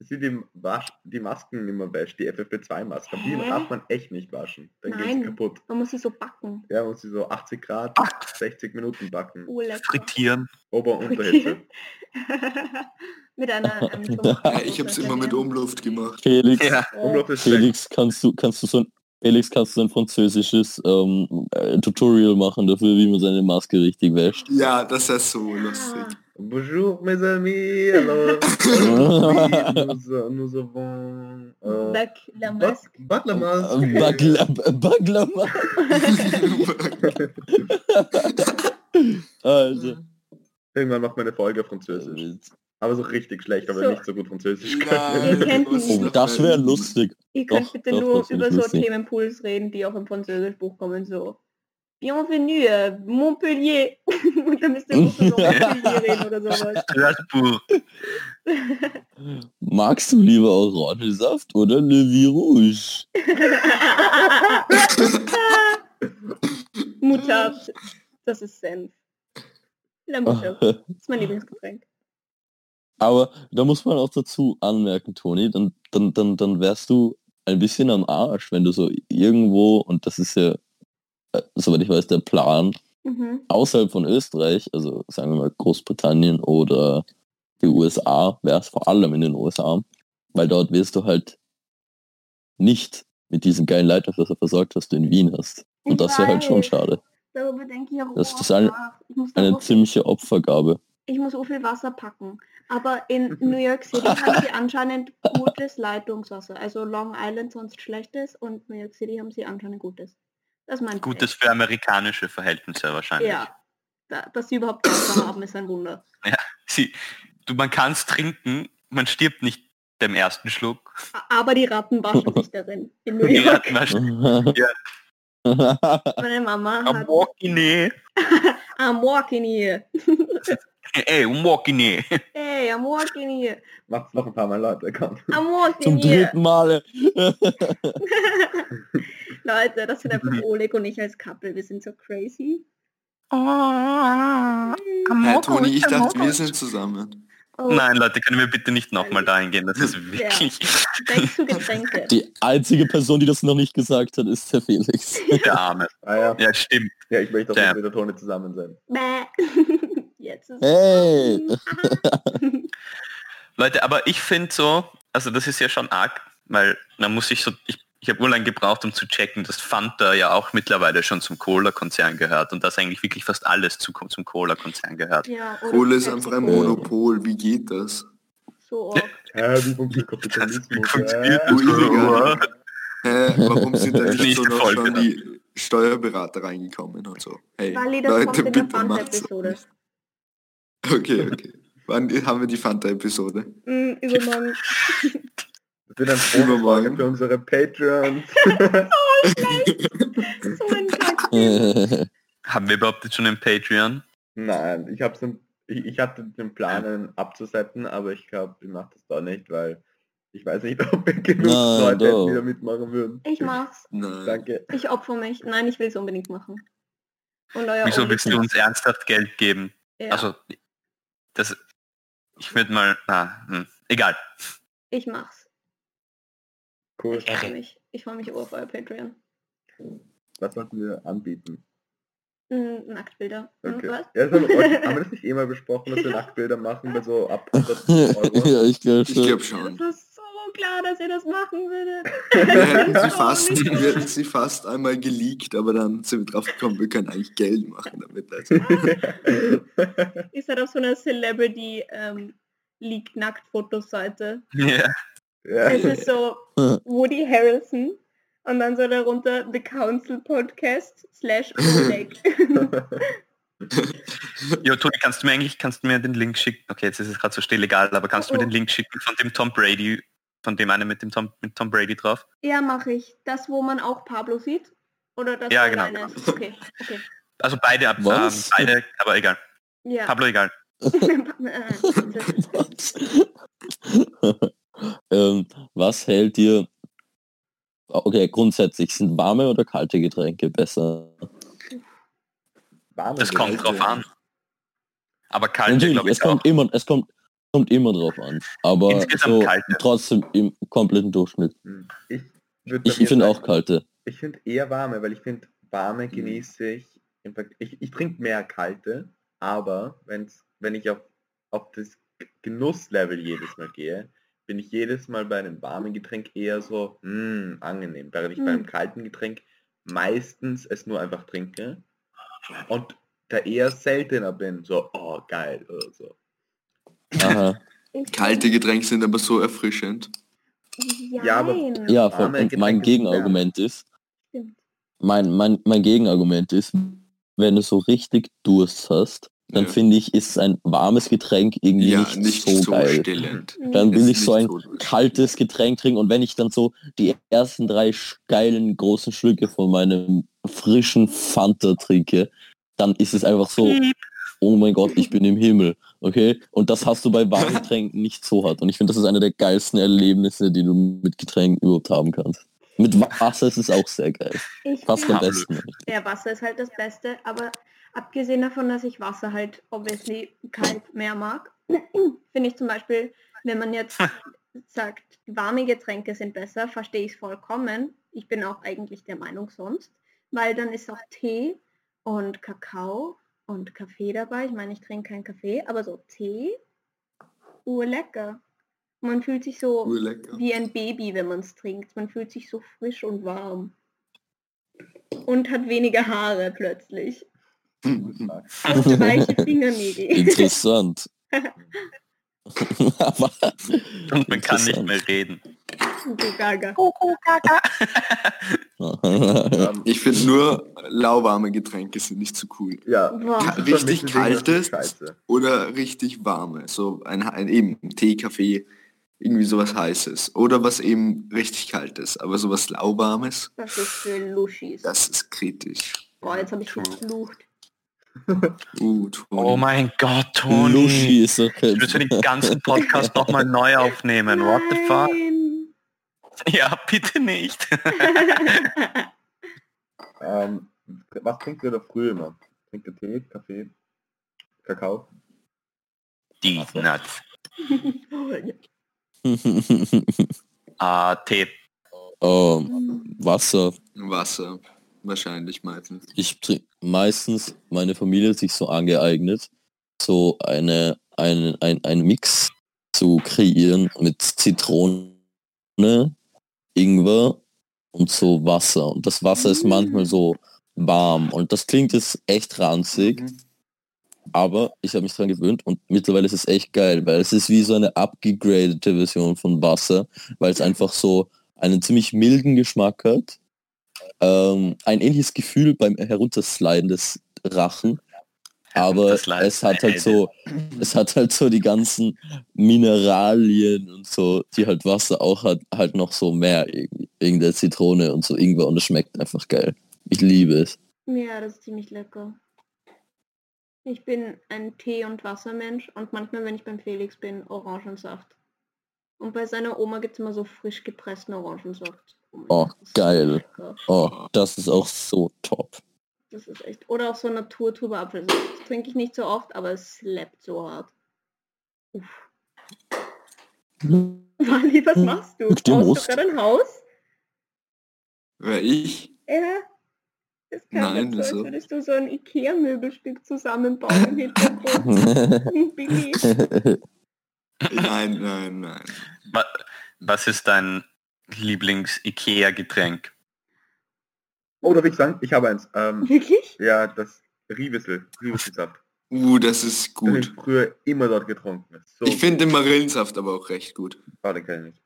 sie die, Wasch die Masken immer wäscht, die FFP2-Masken. Die darf man echt nicht waschen. Dann geht Nein. sie kaputt. Man muss sie so backen. Ja, muss sie so 80 Grad, 60 Minuten backen. Urlecker. Frittieren. Ober- und Unterhitze. mit einer ähm, ich habe es immer mit Umluft gemacht. Felix, Ja. Oh, Umlauf ist schlecht. Felix, kannst du, kannst du so ein Felix, kannst du ein französisches ähm, äh, Tutorial machen dafür, wie man seine Maske richtig wäscht? Ja, das ist so lustig. Ah, Bonjour mes amis, alors aujourd'hui, nous, nous avons euh, Back la Bat- Maske. Bat la. Bagla, Baglama. Alter. Irgendwann macht man eine Folge auf Französisch. Aber so richtig schlecht, aber So. nicht so gut Französisch mich. Oh, das wäre lustig. Ihr könnt Doch, bitte doch, nur über ich so lustig. Themenpools reden, die auch im Französischbuch kommen, so. Bienvenue, euh, Montpellier. Und dann müsst ihr nur so Montpellier oder sowas. Strasbourg. Magst du lieber Orangensaft oder Le Vie Rouge? Mutter, das ist Senf. La Mutter, das ist mein Lieblingsgetränk. Aber da muss man auch dazu anmerken, Toni, dann, dann, dann, dann wärst du ein bisschen am Arsch, wenn du so irgendwo, und das ist ja, soweit ich weiß, der Plan, Mhm. außerhalb von Österreich, also sagen wir mal Großbritannien oder die USA, wäre es vor allem in den USA, weil dort wirst du halt nicht mit diesem geilen Leitungswasser versorgt, was du in Wien hast. Und Ich das wäre halt schon schade. Darüber denke ich auch Das ist eine- Eine ziemliche Opfergabe. ich muss so viel Wasser packen. Aber in New York City haben sie anscheinend gutes Leitungswasser. Also Long Island sonst schlechtes und New York City haben sie anscheinend gutes. Das ist mein Gutes für amerikanische Verhältnisse wahrscheinlich. Ja. Da, dass sie überhaupt Wasser haben, ist ein Wunder. Sie, du, man kann es trinken, man stirbt nicht dem ersten Schluck. Aber die Ratten waschen sich darin. In New Die York. Ratten waschen- Meine Mama Am hat... Walkine. I'm walking here. Ey, um Walkine. Hey, I'm walking here. Macht's noch ein paar Mal Leute, komm. I'm walking Zum here. dritten Male. Leute, das sind einfach Oleg und ich als Couple. Wir sind so crazy. Am Hey, Toni, ich dachte, wir sind zusammen. Oh, Nein, Leute, können wir bitte nicht nochmal dahin gehen. Das ist Ja. wirklich Getränke. Die einzige Person, die das noch nicht gesagt hat, ist der Felix. der Arme. Ah ja. Ja, stimmt. Ja, ich möchte auch mit der Tone zusammen sein. Jetzt ist Hey! Leute, aber ich finde so, also das ist ja schon arg, weil man muss sich so, ich, ich habe urlang gebraucht, um zu checken, dass Fanta ja auch mittlerweile schon zum Cola-Konzern gehört und dass eigentlich wirklich fast alles zu, zum Cola-Konzern gehört. ja, Cola ist einfach ein. Monopol. Wie geht das? So arg. Hä, wie funktioniert das? Hä, warum sind da nicht Nicht so noch Folge, schon die Steuerberater reingekommen und so? Hey, Leute, kommt in der bitte macht's. Fanta-Episode. Okay, okay. Wann haben wir die Fanta-Episode? Mm, übermorgen. Das wird ein. Bonusfolge für unsere Patreons. so ein Kack. Haben wir überhaupt jetzt schon einen Patreon? Nein, ich hab's im- ich, ich hatte den Plan, einen abzusetzen, aber ich glaube, ich mache das doch nicht, weil ich weiß nicht, ob wir genug Nein, Leute die da mitmachen würden. Ich mach's. Nein. Danke. Ich opfer mich. Nein, ich will es unbedingt machen. Und euer Wieso willst du uns ernsthaft Geld geben? Ja, Also, das, ich würde mal, ah, hm, egal. ich mach's. Cool. Ich freue mich. Ich freue mich auf euer Patreon. Was sollten wir anbieten? Nacktbilder. Hm, Okay. Was? Ja, das haben, wir, das nicht eh mal besprochen, dass wir Nacktbilder machen bei so ab 100 Euro? ja, ich glaube Ich schon. glaube Das schon. ist so klar, dass ihr das machen würdet. Wir hätten sie fast, wir hätten sie fast einmal geleakt, aber dann sind wir drauf gekommen, wir können eigentlich Geld machen damit. Also, Ihr seid auf so einer Celebrity ähm, Leak Nacktfotos Seite. Ja. Ja. Es ist so Woody Harrelson und dann so darunter The Council Podcast slash Oleg. Jo, Toni, kannst du mir eigentlich, kannst du mir den Link schicken? Okay, jetzt ist es gerade so still egal, aber kannst du mir Oh, oh. den Link schicken von dem Tom Brady, von dem einen mit dem Tom, mit Tom Brady drauf? ja, mache ich. Das, wo man auch Pablo sieht? Oder das Ja, genau, genau. Okay, okay. Also beide, ab- ähm, Was? beide, aber egal. Ja. Pablo egal. ähm, was hält dir... Okay, grundsätzlich, sind warme oder kalte Getränke besser? Warme Das kommt drauf an. Aber kalte, Natürlich, glaube es ich, auch. kommt immer, es kommt, kommt immer drauf an. Aber Insgesamt so kalte. trotzdem im kompletten Durchschnitt. Hm. Ich, Ich, ich finde auch kalte. Ich finde eher warme, weil ich finde, warme Mhm. genieße ich. Ich, ich trinke mehr kalte, aber wenn's, wenn ich auf, auf das Genusslevel jedes Mal gehe, bin ich jedes Mal bei einem warmen Getränk eher so hm, angenehm, während ich bei einem kalten Getränk meistens es nur einfach trinke und da eher seltener bin, so, oh geil oder so. Aha. kalte Getränke sind aber so erfrischend. Ja, aber-. Ja, voll. Und mein Gegenargument ist, mein, mein, mein Gegenargument ist, wenn du so richtig Durst hast, dann Ja. finde ich, ist ein warmes Getränk irgendwie Ja, nicht, nicht so, so geil. stillend. Dann will ich so ein so kaltes Getränk trinken und wenn ich dann so die ersten drei geilen großen Schlücke von meinem frischen Fanta trinke, dann ist es einfach so, oh mein Gott, ich bin im Himmel, okay? Und das hast du bei warmen Getränken nicht so hart. Und ich finde, das ist eine der geilsten Erlebnisse, die du mit Getränken überhaupt haben kannst. Mit Wasser ist es auch sehr geil. Ich Fast am besten. Ja, Wasser ist halt das Beste, aber abgesehen davon, dass ich Wasser halt obviously kalt mehr mag, finde ich zum Beispiel, wenn man jetzt sagt, warme Getränke sind besser, verstehe ich es vollkommen. Ich bin auch eigentlich der Meinung sonst, weil dann ist auch Tee und Kakao und Kaffee dabei. Ich meine, ich trinke keinen Kaffee, aber so Tee, urlecker. Man fühlt sich so Urlecker. wie ein Baby, wenn man es trinkt. Man fühlt sich so frisch und warm. Und hat weniger Haare plötzlich. Weiche Fingernägel. Interessant. Aber Und man kann nicht mehr reden. Ich finde nur lauwarme Getränke sind nicht so cool. ja, Richtig kaltes? Oder richtig warme. So ein, ein eben Tee, Kaffee, irgendwie sowas heißes. Oder was eben richtig kaltes. Aber sowas lauwarmes, Das ist für Luschis. das ist kritisch. Boah, jetzt habe ich geflucht. Uh. Oh mein Gott, Toni. Lushi ist so Ich müssen den ganzen Podcast nochmal neu aufnehmen. What the fuck? Nein. Ja, bitte nicht. Ähm, was trinkt ihr da früher immer? Trinkt ihr Tee, Kaffee, Kakao? Die Nuts. Ah, Tee. ähm, Wasser. Wasser. Wahrscheinlich meistens. Ich trinke meistens, meine Familie hat sich so angeeignet, so eine, eine, ein, ein Mix zu kreieren mit Zitrone, Ingwer und so Wasser. Und das Wasser ist manchmal so warm. Und das klingt jetzt echt ranzig, Mhm. aber ich habe mich dran gewöhnt und mittlerweile ist es echt geil, weil es ist wie so eine abgegradete Version von Wasser, weil es einfach so einen ziemlich milden Geschmack hat. Ähm, ein ähnliches Gefühl beim Heruntersliden des Rachen. Aber es hat halt so, es hat halt so die ganzen Mineralien und so, die halt Wasser auch hat, halt noch so mehr der Zitrone und so Ingwer und es schmeckt einfach geil. Ich liebe es. Ja, das ist ziemlich lecker. Ich bin ein Tee- und Wassermensch und manchmal, wenn ich beim Felix bin, Orangensaft. Und bei seiner Oma gibt es immer so frisch gepressten Orangensaft. Oh, geil. Oh, das ist auch so top. das ist echt. Oder auch so Naturtuber Apfelsaft. Das trinke ich nicht so oft, aber es slappt so hart. Uff. Wally, was machst du? Baust du gerade ein Haus? Wer ich? Ja. Das kann Nein, nicht so, als wieso? würdest du so ein Ikea-Möbelstück zusammenbauen im Hintergrund. Nein, nein, nein. Wa- Was ist dein Lieblings-Ikea-Getränk? Oh, darf ich sagen? Ich habe eins. Ähm, Wirklich? ja, das Riewissel. Riewisselssaft. Uh, das ist Das habe ich gut. früher immer dort getrunken. So, Ich finde den Marillensaft aber auch recht gut. oh, den kenn ich nicht.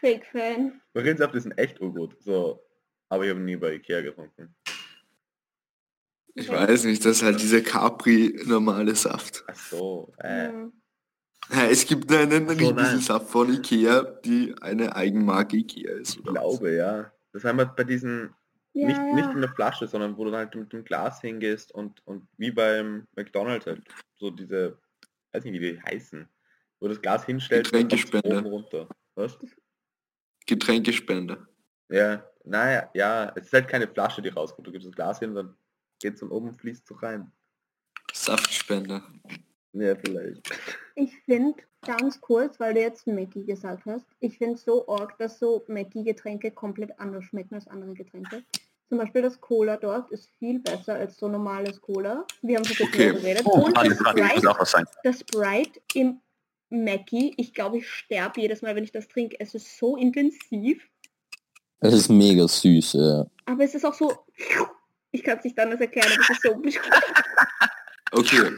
Fake-Fan. Marillensaft ist ein echt urgut. So, aber ich habe nie bei Ikea getrunken. Ich weiß nicht, das ist halt dieser Capri normale Saft. Ach so, äh. Ja. Es gibt einen so. Riesensaft von Ikea, die eine Eigenmarke Ikea ist. Ich Oder? glaube, ja. Das haben wir bei diesen, Ja, nicht, ja. nicht in der Flasche, sondern wo du halt mit dem Glas hingehst und, und wie beim McDonalds halt, so diese, weiß nicht wie die heißen, wo du das Glas hinstellst und kommt's Getränkespender. oben runter. Was? Getränkespender. Ja, naja, ja, es ist halt keine Flasche, die rauskommt. Du gibst das Glas hin, dann geht's von oben, fließt so rein. Saftspender. Ja, vielleicht. Ich finde, ganz kurz, weil du jetzt Mackie gesagt hast, ich finde so arg, dass so Mackie-Getränke komplett anders schmecken als andere Getränke. Zum Beispiel das Cola dort ist viel besser als so normales Cola. Wir haben schon Okay. darüber geredet. Oh, Und das warte, ich muss Sprite, auch was sagen. das Sprite im Mackie, ich glaube, ich sterbe jedes Mal, wenn ich das trinke. Es ist so intensiv, Es ist mega süß, ja. aber es ist auch so... Ich kann es nicht anders erklären, aber es ist so... Okay.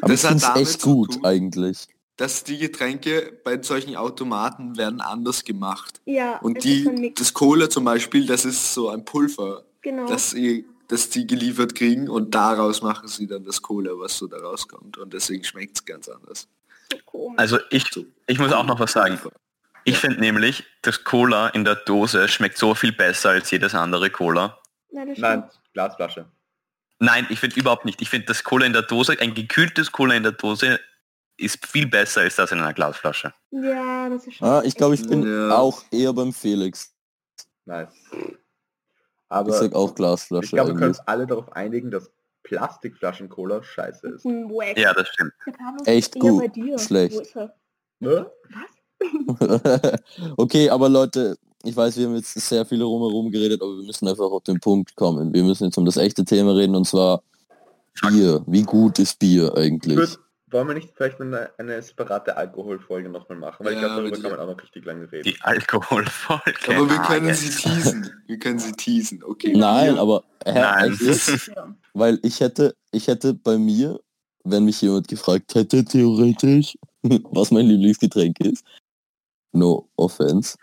Aber Das damit echt gut tun- eigentlich. Dass die Getränke bei solchen Automaten werden anders gemacht. Ja, Und ist die, das Cola zum Beispiel, das ist so ein Pulver, Genau. das, sie, das die geliefert kriegen und daraus machen sie dann das Cola, was so da rauskommt. Und deswegen schmeckt es ganz anders. Also ich, ich muss auch noch was sagen. Ich finde nämlich, das Cola in der Dose schmeckt so viel besser als jedes andere Cola. Nein, das Nein. Glasflasche. Nein, ich finde überhaupt nicht. Ich finde das Cola in der Dose, ein gekühltes Cola in der Dose ist viel besser als das in einer Glasflasche. Ja, das ist schon Ah, ich glaube, ich bin. Ja. auch eher beim Felix. Nice. Ich Aber sag auch ich Glasflasche glaube, wir können uns alle darauf einigen, dass Plastikflaschen-Cola scheiße ist. Wack. Ja, das stimmt. Echt gut, Bei dir. schlecht. Ne? Was? okay, aber Leute, ich weiß, wir haben jetzt sehr viel rumherum geredet, aber wir müssen einfach auf den Punkt kommen. Wir müssen jetzt um das echte Thema reden und zwar Bier. Wie gut ist Bier eigentlich? Gut, wollen wir nicht vielleicht eine, eine separate Alkoholfolge nochmal machen? Weil ich Ja, glaube, darüber kann man auch noch richtig lange reden. Die Alkoholfolge. Aber wir Ah, können yes. sie teasen. Wir können sie teasen, okay. Nein, aber hä, Nein. Ja. Weil ich hätte, ich hätte bei mir, wenn mich jemand gefragt hätte, theoretisch, was mein Lieblingsgetränk ist, no offense,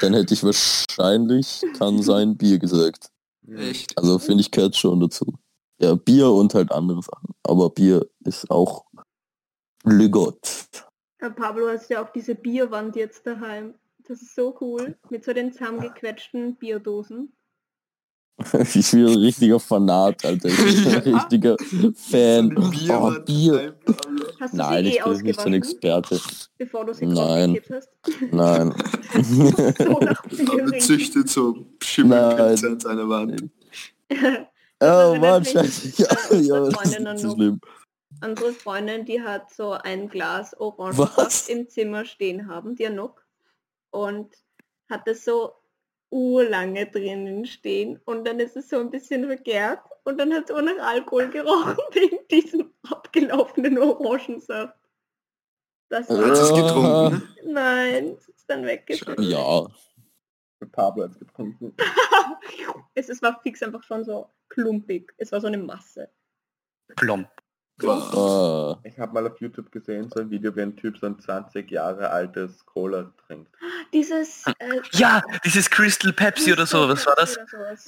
dann hätte ich wahrscheinlich, kann sein, Bier gesagt. Echt? Also finde ich gehört schon dazu. Ja, Bier und halt andere Sachen. Aber Bier ist auch Le Gott. Ja, Pablo hast ja auch diese Bierwand jetzt daheim. Das ist so cool. Mit so den zusammengequetschten Bierdosen. Ich bin ein richtiger Fanat, Alter. Ich bin ein richtiger Fan. Oh, Bier. Hast du Nein, ich eh bin nicht so ein Experte. bevor du sie Nein. hast? Nein. so Bier züchtet so Schimmelpilze an seiner Wand. Oh Mann, scheiße. Ja, das ist so schlimm. Unsere Freundin, die hat so ein Glas? Orangensaft im Zimmer stehen haben, die Anuk. Und hat es so urlange drinnen stehen und dann ist es so ein bisschen vergärt und dann hat es auch nach Alkohol gerochen wegen diesem abgelaufenen Orangensaft. Das Hat war sie es getrunken? Nein, es ist dann weggeschmissen. Ja, Pablo hat getrunken. es, es war fix einfach schon so klumpig. Es war so eine Masse. Plomb. Äh, Ich habe mal auf YouTube gesehen, so ein Video, wie ein Typ so ein 20 Jahre altes Cola trinkt. Dieses äh, Ja, dieses Crystal Pepsi oder so, was war das?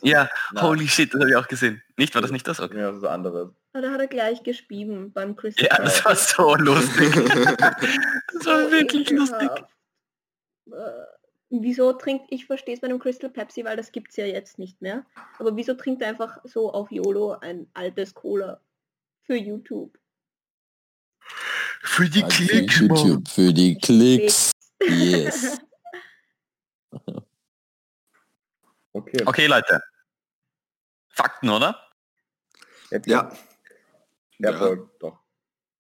Ja, Na, holy shit, das habe ich auch gesehen. Nicht, war das nicht das? Okay. Ja, das ist anderes. Da hat er gleich gespieben beim Crystal Ja, das war so lustig. Das war wirklich lustig. Äh, wieso trinkt, ich verstehe es bei einem Crystal Pepsi, weil das gibt es ja jetzt nicht mehr. Aber wieso trinkt er einfach so auf YOLO ein altes Cola für YouTube? Für die also Klicks, Mann. YouTube für die Klicks. Yes. Okay. Okay, Leute. Fakten, oder? Jetzt Ja. Ja, Ja. doch.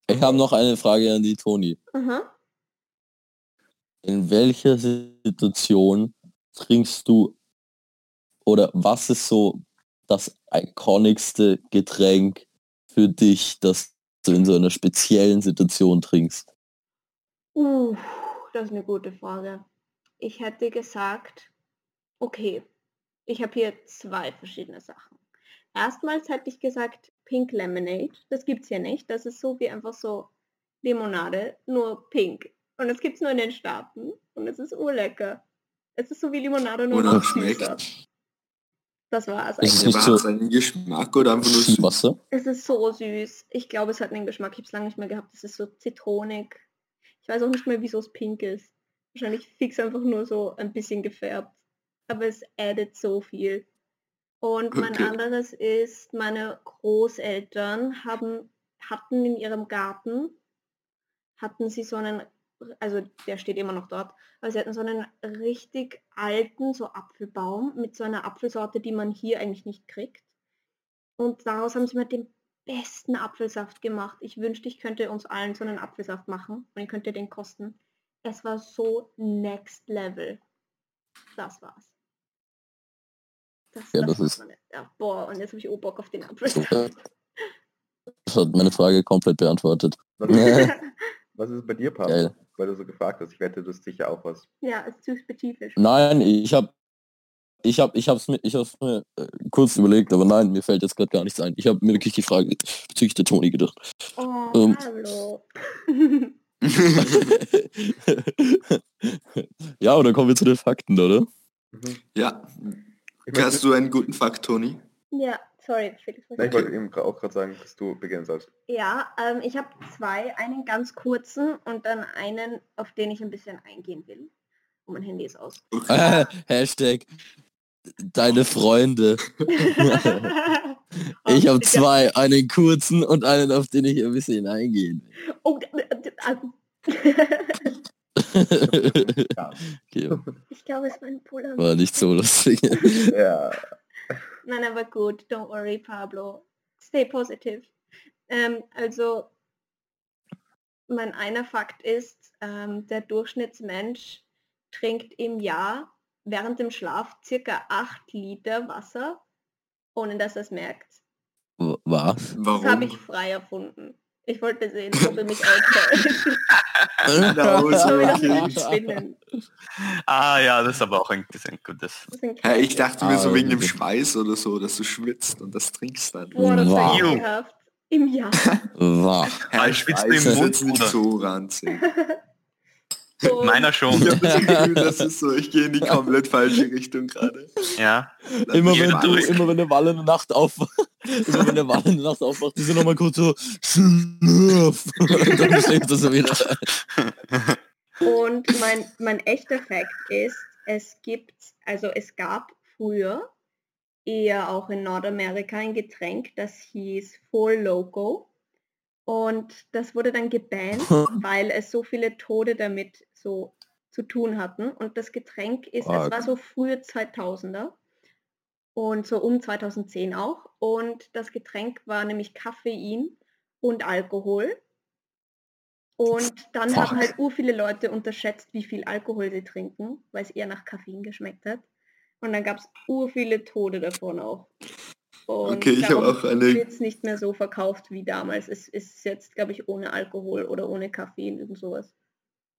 Ich habe noch eine Frage an die Toni. Aha. In welcher Situation trinkst du oder was ist so das iconicste Getränk für dich, das du in so einer speziellen Situation trinkst? Uh, das ist eine gute Frage. Ich hätte gesagt, okay, ich habe hier zwei verschiedene Sachen. Erstmals hätte ich gesagt Pink Lemonade. Das gibt es hier nicht. Das ist so wie einfach so Limonade, nur pink. Und das gibt es nur in den Staaten. Und es ist urlecker. Es ist so wie Limonade, nur noch schmeckt. süßer. Das war's Es ist eigentlich. nicht so- es einen Geschmack oder einfach nur süß? Wasser? Es ist so süß. Ich glaube, es hat einen Geschmack. Ich habe es lange nicht mehr gehabt. Es ist so zitronig. Ich weiß auch nicht mehr, wieso es pink ist. Wahrscheinlich fix einfach nur so ein bisschen gefärbt. Aber es addet so viel. Und mein Okay. anderes ist, meine Großeltern haben, hatten in ihrem Garten, hatten sie so einen, also der steht immer noch dort, aber sie hatten so einen richtig alten, so Apfelbaum mit so einer Apfelsorte, die man hier eigentlich nicht kriegt. Und daraus haben sie mir den besten Apfelsaft gemacht. Ich wünschte, ich könnte uns allen so einen Apfelsaft machen und ihr könnt den kosten. Es war so next level. Das war's. Das, Ja, das war ist- meine- ja, boah, und jetzt habe ich auch Bock auf den Apfelsaft. Das hat meine Frage komplett beantwortet. Was, ist bei dir, Pablo? Geil. Weil du so gefragt hast. Ich wette, du hast sicher auch was. ja, ist zu spezifisch. Nein, ich habe ich habe ich hab's mir ich hab's mir äh, kurz überlegt, aber nein, mir fällt jetzt gerade gar nichts ein. Ich habe mir wirklich die Frage bezüglich der Toni gedacht. Oh, Ähm. hallo. ja, oder kommen wir zu den Fakten, oder? Mhm. ja. Ich, möchte, Hast du einen guten Fakt, Toni? ja, sorry, Felix. Nein, ich wollte eben auch gerade sagen, dass du beginnen sollst. Ja, ähm, ich habe zwei, einen ganz kurzen und dann einen, auf den ich ein bisschen eingehen will. Und mein Handy ist aus. Hashtag deine Freunde. Oh, Ich habe bitte. zwei, einen kurzen und einen, auf den ich ein bisschen eingehen Oh, also- will. Ja. okay, ich glaube, es war ein Puller. war nicht so lustig. ja. Nein, aber gut, don't worry, Pablo. Stay positive. Ähm, also, mein einer Fakt ist, ähm, der Durchschnittsmensch trinkt im Jahr während dem Schlaf circa 8 Liter Wasser, ohne dass er es merkt. Was? Das Warum? habe ich frei erfunden. Ich wollte sehen, ob er mich aushält. Wie das okay. Ah ja, das ist aber auch ein, das ist ein gutes. Hey, ich dachte mir so Ah, wegen dem. Schweiß oder so, dass du schwitzt und das trinkst dann. Boah, das Wow. ekelhaft. Im Jahr. War. Hey, schwitzt du im Schweiß ist Mund, nicht so ranzig. Und Meiner Ich schon. habe das Gefühl, das ist so, ich gehe in die komplett falsche Richtung gerade. Ja. Immer wenn, du, durch. immer wenn der Wall in der Nacht aufwacht, immer wenn der Wall in der Nacht aufwacht, ist er nochmal kurz so Schnurf. Und dann schläft er so wieder. Und mein, mein echter Fakt ist, es gibt, also es gab früher eher auch in Nordamerika ein Getränk, das hieß Four Loco. Und das wurde dann gebannt, weil es so viele Tode damit so zu tun hatten. Und das Getränk ist, es Fuck. war so frühe 2000er und so um 2010 auch. Und das Getränk war nämlich Koffein und Alkohol. Und dann Fuck. haben halt ur viele Leute unterschätzt, wie viel Alkohol sie trinken, weil es eher nach Koffein geschmeckt hat. Und dann gab es ur viele Tode davon auch. Und Okay, ich habe auch eine- wird es nicht mehr so verkauft wie damals. Es ist jetzt, glaube ich, ohne Alkohol oder ohne Koffein, irgend sowas.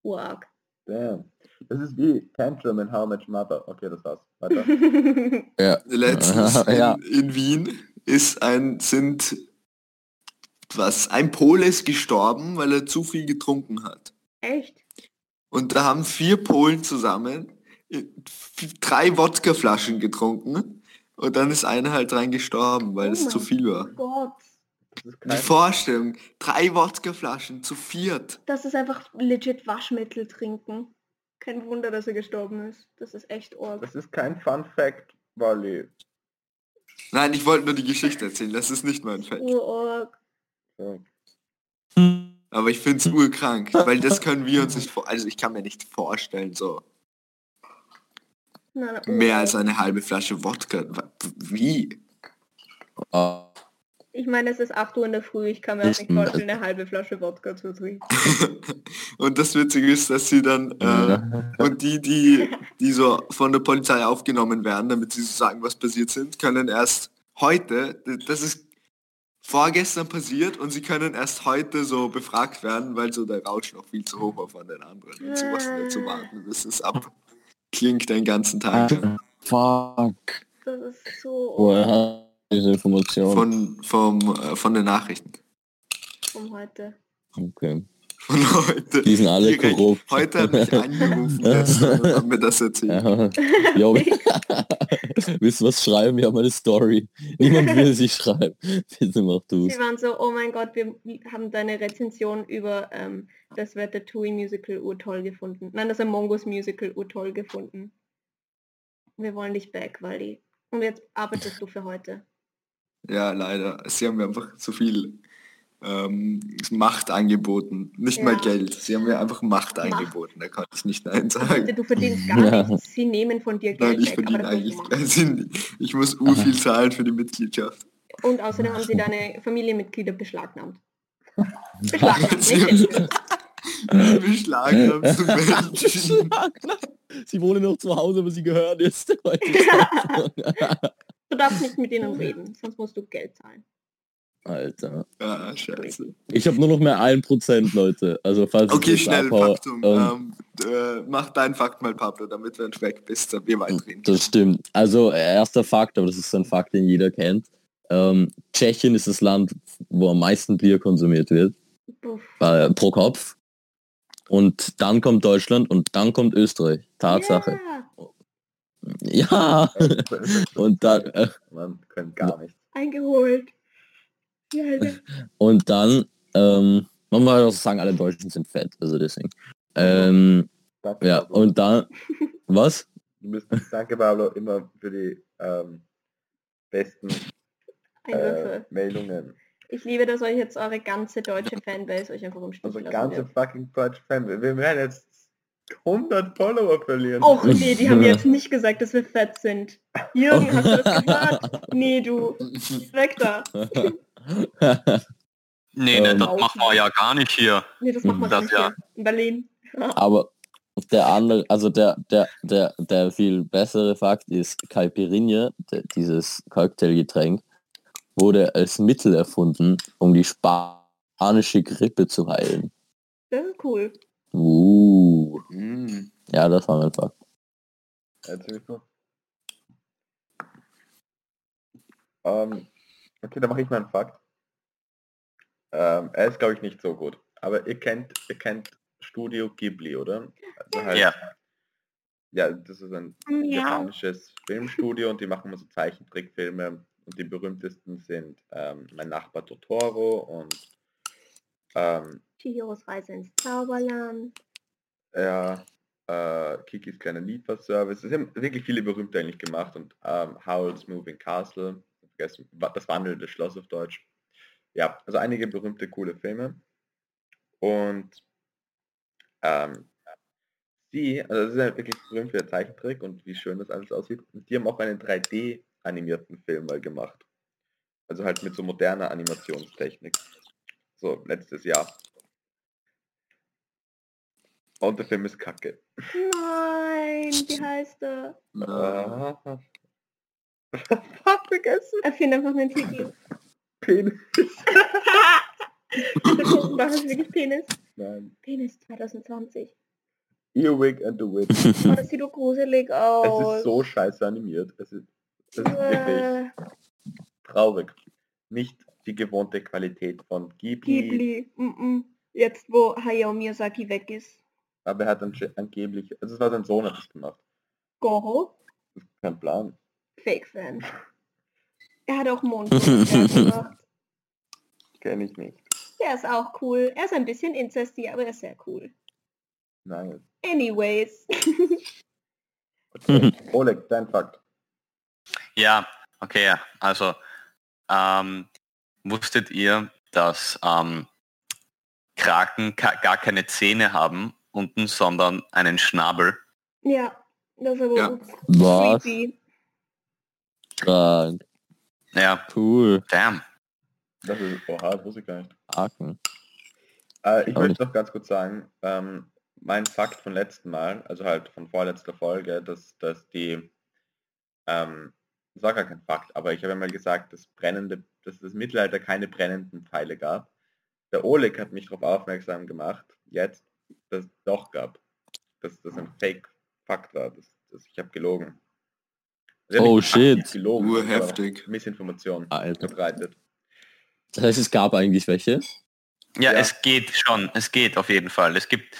Urarg. Damn. Das ist wie Tantrum in How Much Mother. Okay, das war's. Weiter. Ja. Letztens Ja. in, in Wien ist ein, sind, was, ein Pole ist gestorben, weil er zu viel getrunken hat. Echt? Und da haben vier Polen zusammen äh, drei Wodkaflaschen getrunken und dann ist einer halt dran gestorben, weil Oh es zu viel war. Gott. Die Vorstellung, drei Wodkaflaschen zu viert. Das ist einfach legit Waschmittel trinken. Kein Wunder, dass er gestorben ist. Das ist echt arg. das ist kein Fun Fact, Wally. Nein, ich wollte nur die Geschichte erzählen, das ist nicht mein Fact. Urarg. So. Aber ich finde es urkrank, weil das können wir uns nicht vor... Also ich kann mir nicht vorstellen, so Nein, mehr als eine halbe Flasche Wodka. Wie? Ah, Ich meine, es ist 8 Uhr in der Früh. Ich kann mir auch Ich- nicht vorstellen, eine halbe Flasche Wodka zu trinken. Und das Witzige ist, dass sie dann... Äh, und die, die, die so von der Polizei aufgenommen werden, damit sie so sagen, was passiert sind, können erst heute, das ist vorgestern passiert und sie können erst heute so befragt werden, weil so der Rausch noch viel zu hoch war von den anderen. Und sie mussten dazu warten, bis es ab klingt den ganzen Tag. Fuck. Das ist so diese Information? Von, vom, äh, von den Nachrichten. von heute. okay. Von heute. Die sind alle Direkt. korrupt. Heute hat mich angerufen und hat mir das erzählt. Ja. Jo, willst du was schreiben? Ja, meine Story. Niemand will sie schreiben. Bitte mach du's. Sie waren so, oh mein Gott, wir haben deine Rezension über ähm, das Ratatouille Musical urtoll gefunden. Nein, das Among Us Musical urtoll gefunden. Wir wollen dich back, Wally. Und jetzt arbeitest du für heute. Ja, leider. Sie haben mir einfach zu viel ähm, Macht angeboten. Nicht mal Ja. Geld. Sie haben mir einfach Macht Macht. angeboten. Da konnte ich nicht Nein Bitte, sagen. du verdienst gar Ja. nichts. Sie nehmen von dir Geld Nein, ich verdiene eigentlich Sinn. Ich muss ur viel zahlen für die Mitgliedschaft. Und außerdem haben sie deine Familienmitglieder beschlagnahmt. Beschlagnahmt, nicht zu Menschen. Sie wohnen noch zu Hause, aber sie gehören jetzt. Du darfst nicht mit ihnen reden, sonst musst du Geld zahlen. Alter. Ah, scheiße. Ich habe nur noch mehr 1%, Leute. Also falls Okay, schnell, abhau, Faktum. ähm, Ähm, äh, mach dein Fakt mal, Pablo, damit wenn du weg bist, dann wir weiterreden. Das stimmt. Also äh, erster Fakt, aber das ist ein Fakt, den jeder kennt. Ähm, Tschechien ist das Land, wo am meisten Bier konsumiert wird, äh, pro Kopf. Und dann kommt Deutschland und dann kommt Österreich. Tatsache. Ja, Ja. Und dann, äh, Man können gar nichts. eingeholt. Ja, Alter. und dann, ähm, man muss halt auch sagen, alle Deutschen sind fett, also deswegen. Ähm, Danke, ja, Pablo. und dann, was? Du bist, danke Pablo immer für die ähm, besten äh. Meldungen. Ich liebe, dass euch jetzt eure ganze deutsche Fanbase euch einfach im Stich Also ganze wird. fucking deutsche Fan. Wir werden jetzt 100 Follower verlieren. Och nee, die haben jetzt nicht gesagt, dass wir fett sind. Jürgen, hast du das gehört? Nee, du. Weg da. Nee, nee, das machen wir ja gar nicht hier. Nee, das machen wir Das nicht ja. hier. In Berlin. Aber der andere, also der, der, der, der viel bessere Fakt ist, Caipirinha, dieses Cocktailgetränk, wurde als Mittel erfunden, um die spanische Grippe zu heilen. Das ist cool. Uh, Mm. ja, das war mein Fakt. Erzähl. Ähm, okay, dann mache ich mal einen Fakt. Ähm, er ist glaube ich nicht so gut. Aber ihr kennt, ihr kennt Studio Ghibli, oder? Also halt, Ja. ja, das ist ein Ja. japanisches Filmstudio und die machen immer so Zeichentrickfilme und die berühmtesten sind ähm, Mein Nachbar Totoro und ähm, Chihiros Reise ins Zauberland. ja, äh, Kikis kleiner Lieferservice. Es haben wirklich viele berühmte eigentlich gemacht und ähm, Howl's Moving Castle, vergessen, das wandelnde Schloss auf Deutsch. Ja, also einige berühmte, coole Filme. Und ähm, die, also das ist ja wirklich berühmt für Zeichentrick und wie schön das alles aussieht. Und die haben auch einen 3D-animierten Film mal gemacht. Also halt mit so moderner Animationstechnik. So, letztes Jahr. Und der Film ist kacke. Nein, wie heißt er? Ah. Fuck, vergessen. Erfind einfach einen Titel. Penis. War das wirklich Penis? Nein. Penis 2020. Earwig and the Witch. Oh, das sieht doch gruselig Es aus. ist so scheiße animiert. Es ist, es ist wirklich Äh, traurig. Nicht die gewohnte Qualität von Ghibli, Ghibli. Mm -mm. Jetzt, wo Hayao Miyazaki weg ist. Aber er hat ange- angeblich, also es war sein Sohn hat das gemacht. Goro, Kein Plan. Fake-Fan. Er hat auch Mondmonster gemacht. Kenne ich nicht. Der ist auch cool. Er ist ein bisschen incesty, aber er ist sehr cool. Nein. Anyways. Okay. Oleg, dein Fakt. Ja, okay. Also, ähm, wusstet ihr, dass ähm, Kraken ka gar keine Zähne haben unten, sondern einen Schnabel? ja, das ist aber Ja. Was? creepy. Krank. Ja, Cool. damn. Das ist, oha, das wusste ich gar nicht. Haken. Äh, ich möchte noch ganz kurz sagen, ähm, mein Fakt von letzten Mal, also halt von vorletzter Folge, dass, dass die, ähm, das war gar kein Fakt, aber ich habe ja mal gesagt, dass brennende, dass das Mittelalter keine brennenden Pfeile gab. Der Oleg hat mich darauf aufmerksam gemacht, jetzt, dass es doch gab. Dass das ein Fake-Fakt war. Das, das, ich habe gelogen. Also ich hab Oh, shit. Gelogen, ich habe Urheftig. Missinformation Alter. verbreitet. Das heißt, es gab eigentlich welche? Ja, Ja. es geht schon. Es geht auf jeden Fall. Es gibt,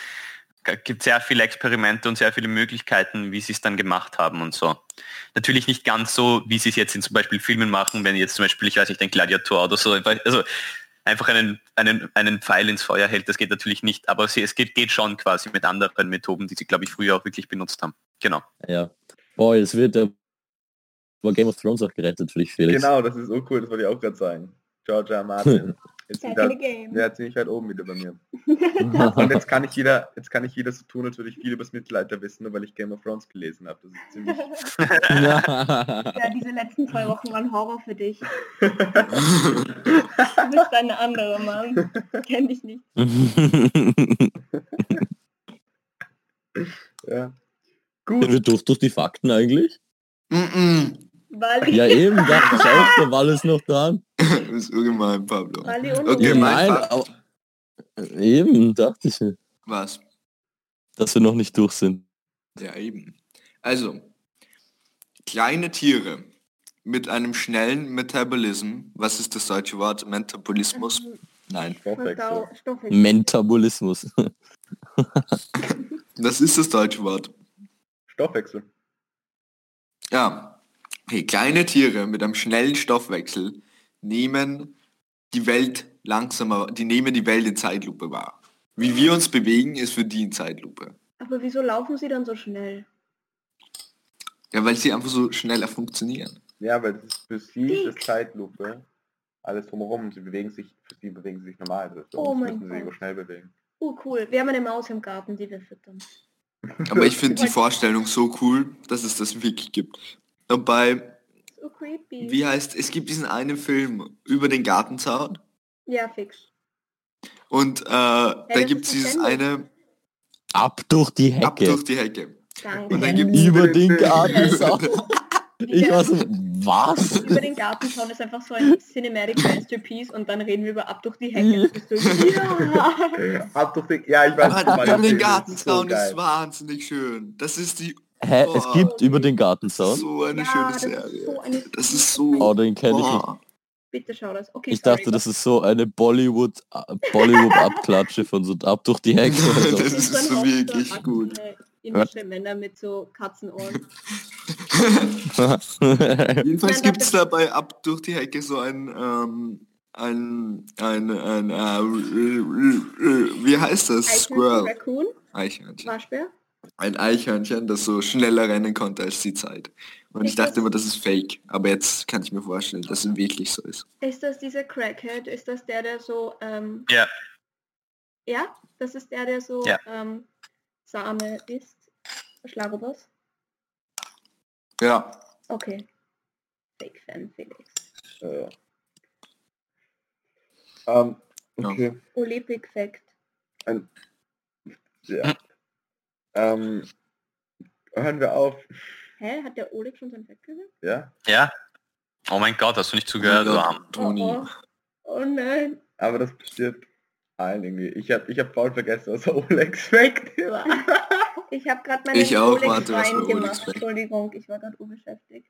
gibt sehr viele Experimente und sehr viele Möglichkeiten, wie sie es dann gemacht haben und so. Natürlich nicht ganz so, wie sie es jetzt in zum Beispiel Filmen machen, wenn jetzt zum Beispiel, ich weiß nicht, ein Gladiator oder so, also einfach einen, einen, einen Pfeil ins Feuer hält, das geht natürlich nicht, aber sie, es geht, geht schon quasi mit anderen Methoden, die sie, glaube ich, früher auch wirklich benutzt haben. Genau. Ja. Boah, jetzt wird der war Game of Thrones auch gerettet für dich, Felix. Genau, das ist so cool, das wollte ich auch gerade sagen. George R. Martin. Jetzt Back wieder, in hat ziemlich weit oben wieder bei mir. Und jetzt kann ich wieder, jetzt kann ich wieder so tun, als würde ich viel über das Mittelalter wissen, nur weil ich Game of Thrones gelesen habe. Das ist ziemlich. Ja, diese letzten zwei Wochen waren Horror für dich. Du bist ein anderer Mann. Kenn dich nicht. ja. Gut. wir durch, durch die Fakten eigentlich? Mm-mm. Wally, Ja eben, dachte ich auch, da war alles noch dran. Das ist urgemein, Pablo. Wally und Okay, nein, aber, eben, dachte ich, mir, Was? dass wir noch nicht durch sind. Ja, eben. Also, kleine Tiere mit einem schnellen Metabolism. Was ist das deutsche Wort? Metabolismus? Nein. Stoffwechsel. Verdau- Stoffwechsel. Metabolismus. Das ist das deutsche Wort. Stoffwechsel. Ja. Okay, kleine Tiere mit einem schnellen Stoffwechsel nehmen die Welt langsamer, die nehmen die Welt in Zeitlupe wahr. Wie wir uns bewegen, ist für die in Zeitlupe. Aber wieso laufen sie dann so schnell? Ja, weil sie einfach so schneller funktionieren. Ja, weil das ist für sie Dick. ist Zeitlupe. Alles drumherum. Sie bewegen sich, für sie bewegen sie sich normal. Das Oh mein müssen sie sich Gott. so schnell bewegen. Oh cool, wir haben eine Maus im Garten, die wir füttern. Aber ich finde die Vorstellung so cool, dass es das wirklich gibt. Und bei, So creepy. wie heißt, es gibt diesen einen Film über den Gartenzaun Ja, fix. und äh, da das gibt es ist dieses eine Ab durch die ab Hecke. durch die Hecke. Danke. Und dann gibt's Über den. Gartenzaun. Ich Ja. war so, was? Über den Gartenzaun ist einfach so ein Cinematic Masterpiece und dann reden wir über ab durch die Hecke. Das bist du, ja. Ab durch den, ja, ich weiß, Aber was du über meinst. den Gartenzaun so ist wahnsinnig schön. Das ist die Hä, es Boah. gibt über den Gartenzaun? so eine ja, schöne das Serie. ist so eine... Das ist so. Oh, den kenne ich nicht. Bitte schau das. Okay, Ich sorry, dachte, das ist so eine Bollywood Bollywood Abklatsche von so ab durch die Hecke. so. Das ist dann so wirklich so gut. Indische Männer mit so Katzenohren. Jedenfalls gibt es dabei ab durch die Hecke so ein, ähm, ein, ein, ein, äh, wie heißt das? Eichhörnchen, Squirrel. Raccoon, Eichhörnchen. Waschbär. Ein Eichhörnchen, das so schneller rennen konnte als die Zeit. Und ich Ist dachte das- immer, das ist fake. Aber jetzt kann ich mir vorstellen, dass es wirklich so ist. Ist das dieser Crackhead? Ist das der, der so... Ähm, Ja. Ja? Das ist der, der so Ja. ähm, Same isst? Schlagobers? Ja. Okay. Fake Fan Felix. Äh. Ähm, Ja. Okay. Olympic Fact. Ja. Ähm, hören wir auf. Hä? Hat der Oleg schon sein Fact gesagt? Ja. Ja? Oh mein Gott, hast du nicht zugehört? Oh Toni. Oh, oh. oh nein. Aber das passiert allen irgendwie. Ich habe ich hab voll vergessen, was Olex Fact. Ich habe gerade meine Ich auch, Olex warte, was gemacht. Entschuldigung, ich war gerade unbeschäftigt.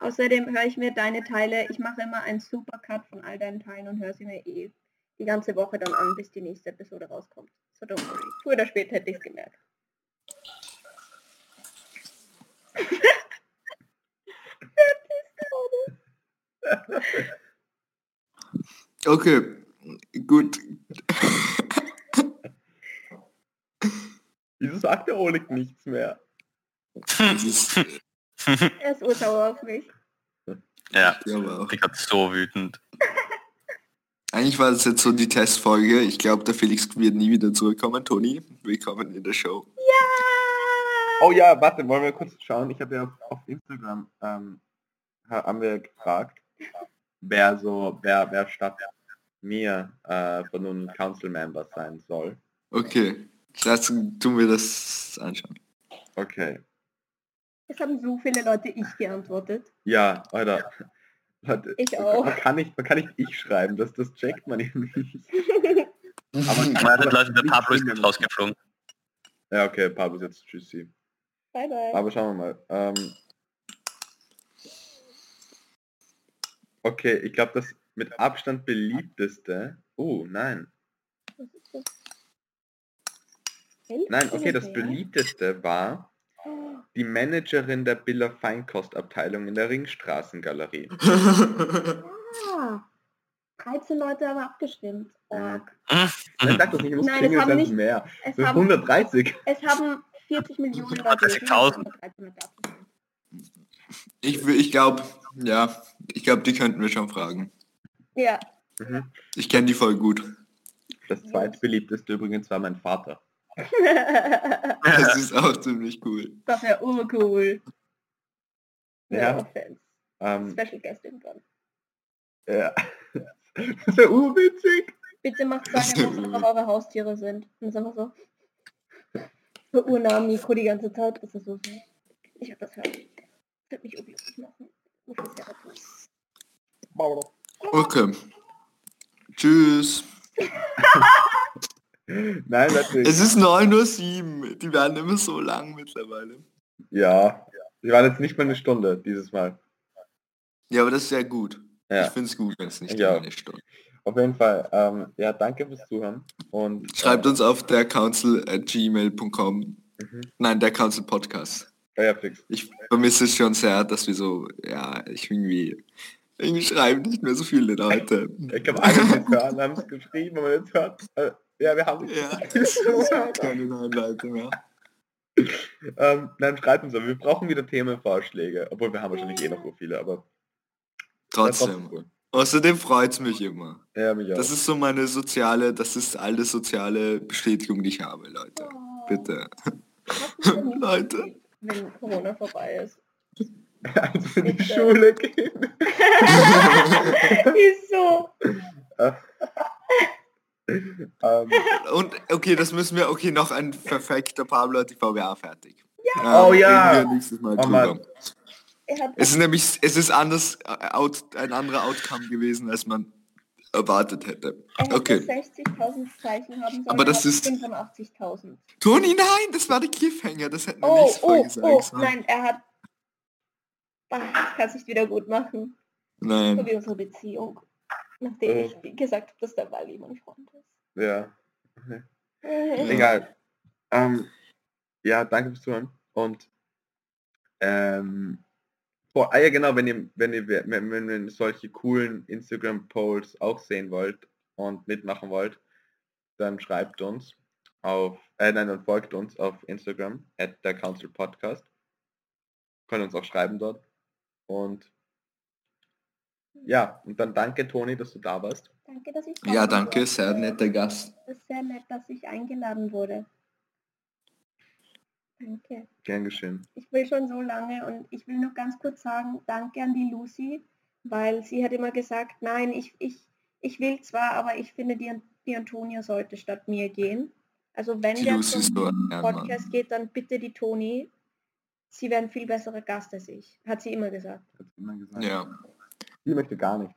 Außerdem höre ich mir deine Teile, ich mache immer einen Supercut von all deinen Teilen und höre sie mir eh die ganze Woche dann an, bis die nächste Episode rauskommt. So don't worry. Früher oder später hätte ich es gemerkt. Okay, gut. Wieso sagt der Oleg nichts mehr? Er ist ursauer auf mich. ja, auch. ich bin so wütend. Eigentlich war das jetzt so die Testfolge. Ich glaube, der Felix wird nie wieder zurückkommen. Toni, willkommen in der Show. Oh ja, warte, wollen wir kurz schauen. Ich habe ja auf, auf Instagram ähm, ha- haben wir gefragt, wer so, wer, wer statt mir äh, von nun Council Member sein soll. Okay, das tun wir das anschauen. Okay. Es haben so viele Leute ich geantwortet. Ja, Alter. Leute, Ich man- auch. Man kann nicht, man kann nicht ich schreiben, das, das checkt man irgendwie nicht. Aber Meine Leute, der Pablo ist jetzt rausgeflogen. Ja, okay, Pablo ist jetzt tschüssi. bye bye. Aber schauen wir mal. Ähm, okay, ich glaube, das mit Abstand beliebteste. Oh, nein. Nein, okay, das beliebteste war die Managerin der Biller Feinkostabteilung in der Ringstraßengalerie. Ah, 13 Leute haben abgestimmt. Org. Nein, sag doch nicht, ich muss Nein, es haben nicht- mehr. Es haben, 130. es haben 40 Millionen Leute 130.000. aber 13 Leute abgestimmt. Ich, will- ich glaube, ja, ich glaube, die könnten wir schon fragen. Ja, Mhm. Ich kenne die voll gut. Das zweitbeliebteste übrigens war mein Vater. Das ist auch ziemlich cool. das wäre urcool. Ja. Ähm, Special Guest irgendwann. ja. Das wäre urwitzig. Bitte macht sagen, was einfach eure Haustiere sind. Und ist einfach so. So urnahm Mikro die ganze Zeit. Das ist so süß. Ich hab das hören. Das wird mich unglücklich machen. Okay. Tschüss. Nein, natürlich. Es ist 9.07 Uhr. Die werden immer so lang mittlerweile. Ja. Wir waren jetzt nicht mal eine Stunde dieses Mal. Ja, aber das ist sehr gut. Ja. Ich finde es gut, wenn es nicht Ja. eine Stunde. Auf jeden Fall. Ähm, ja, danke fürs Zuhören. Und Schreibt äh, uns auf der council at gmail.com. Mhm. Nein, der Council Podcast. Ja, ja, fix. Ich vermisse es schon sehr, dass wir so, ja, ich irgendwie, irgendwie schreiben nicht mehr so viele Leute. Ich glaube, alle, die es hören, haben es geschrieben, aber jetzt hört. Äh, ja, wir haben. Ja, keine neuen Leute mehr. ähm, nein, schreibt uns aber. Wir brauchen wieder Themenvorschläge. Obwohl wir haben wahrscheinlich eh noch so viele, aber Trotzdem. cool. Außerdem freut es mich immer. Ja, mich auch. Das ist so meine soziale, das ist alle soziale Bestätigung, die ich habe, Leute. Bitte. Leute. Wenn Corona vorbei ist. Als wir in die Bitte. Schule gehen. ist so. Ähm, Und okay, das müssen wir, okay, noch ein perfekter Pablo hat die VWA fertig. Ja. Oh ja. nächstes Mal Oh Es ist nämlich, es ist anders, äh, out, ein anderer Outcome gewesen, als man erwartet hätte. er Okay. 60.000 Zeichen haben sollen. Aber das ist- 85.000. Toni, nein, das war der Cliffhanger, das hätten wir Oh, nicht oh, gesagt. oh, sollen. nein, er hat... Das kann sich wieder gut machen. So Nein. wie unsere Beziehung. Nachdem Oh. ich wie gesagt habe, dass der Wally mein Freund ist. ja. Äh, Egal. Ähm, ja, danke fürs Zuhören. Und ähm, boah, ah ja genau, wenn ihr, wenn ihr wenn, wenn ihr solche coolen Instagram-Polls auch sehen wollt und mitmachen wollt, dann schreibt uns auf, äh, nein, dann folgt uns auf Instagram, at der Council Podcast. Könnt uns auch schreiben dort. Und ja, und dann danke Toni, dass du da warst. Danke, dass ich Ja, kommen danke, durfte. sehr netter Gast. Es ist sehr nett, dass ich eingeladen wurde. Danke. Gern geschehen. Ich will schon so lange und ich will noch ganz kurz sagen, danke an die Lucy, weil sie hat immer gesagt, nein, ich, ich, Ich will zwar, aber ich finde, die, die Antonia sollte statt mir gehen. Also wenn Die der Lucy zum so. Podcast geht, dann bitte die Toni. Sie wäre ein viel besserer Gast als ich. Hat sie immer gesagt. Hat sie immer gesagt. Ja. Die möchte gar nicht.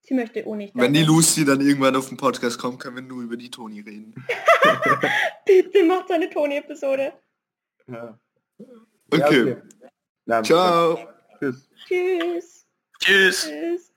Sie möchte auch nicht. Wenn die. Lucy dann irgendwann auf den Podcast kommt, können wir nur über die Toni reden. Bitte macht eine Toni-Episode. Ja. Okay. Ja, Ciao. Tschüss. Tschüss. Tschüss. Tschüss.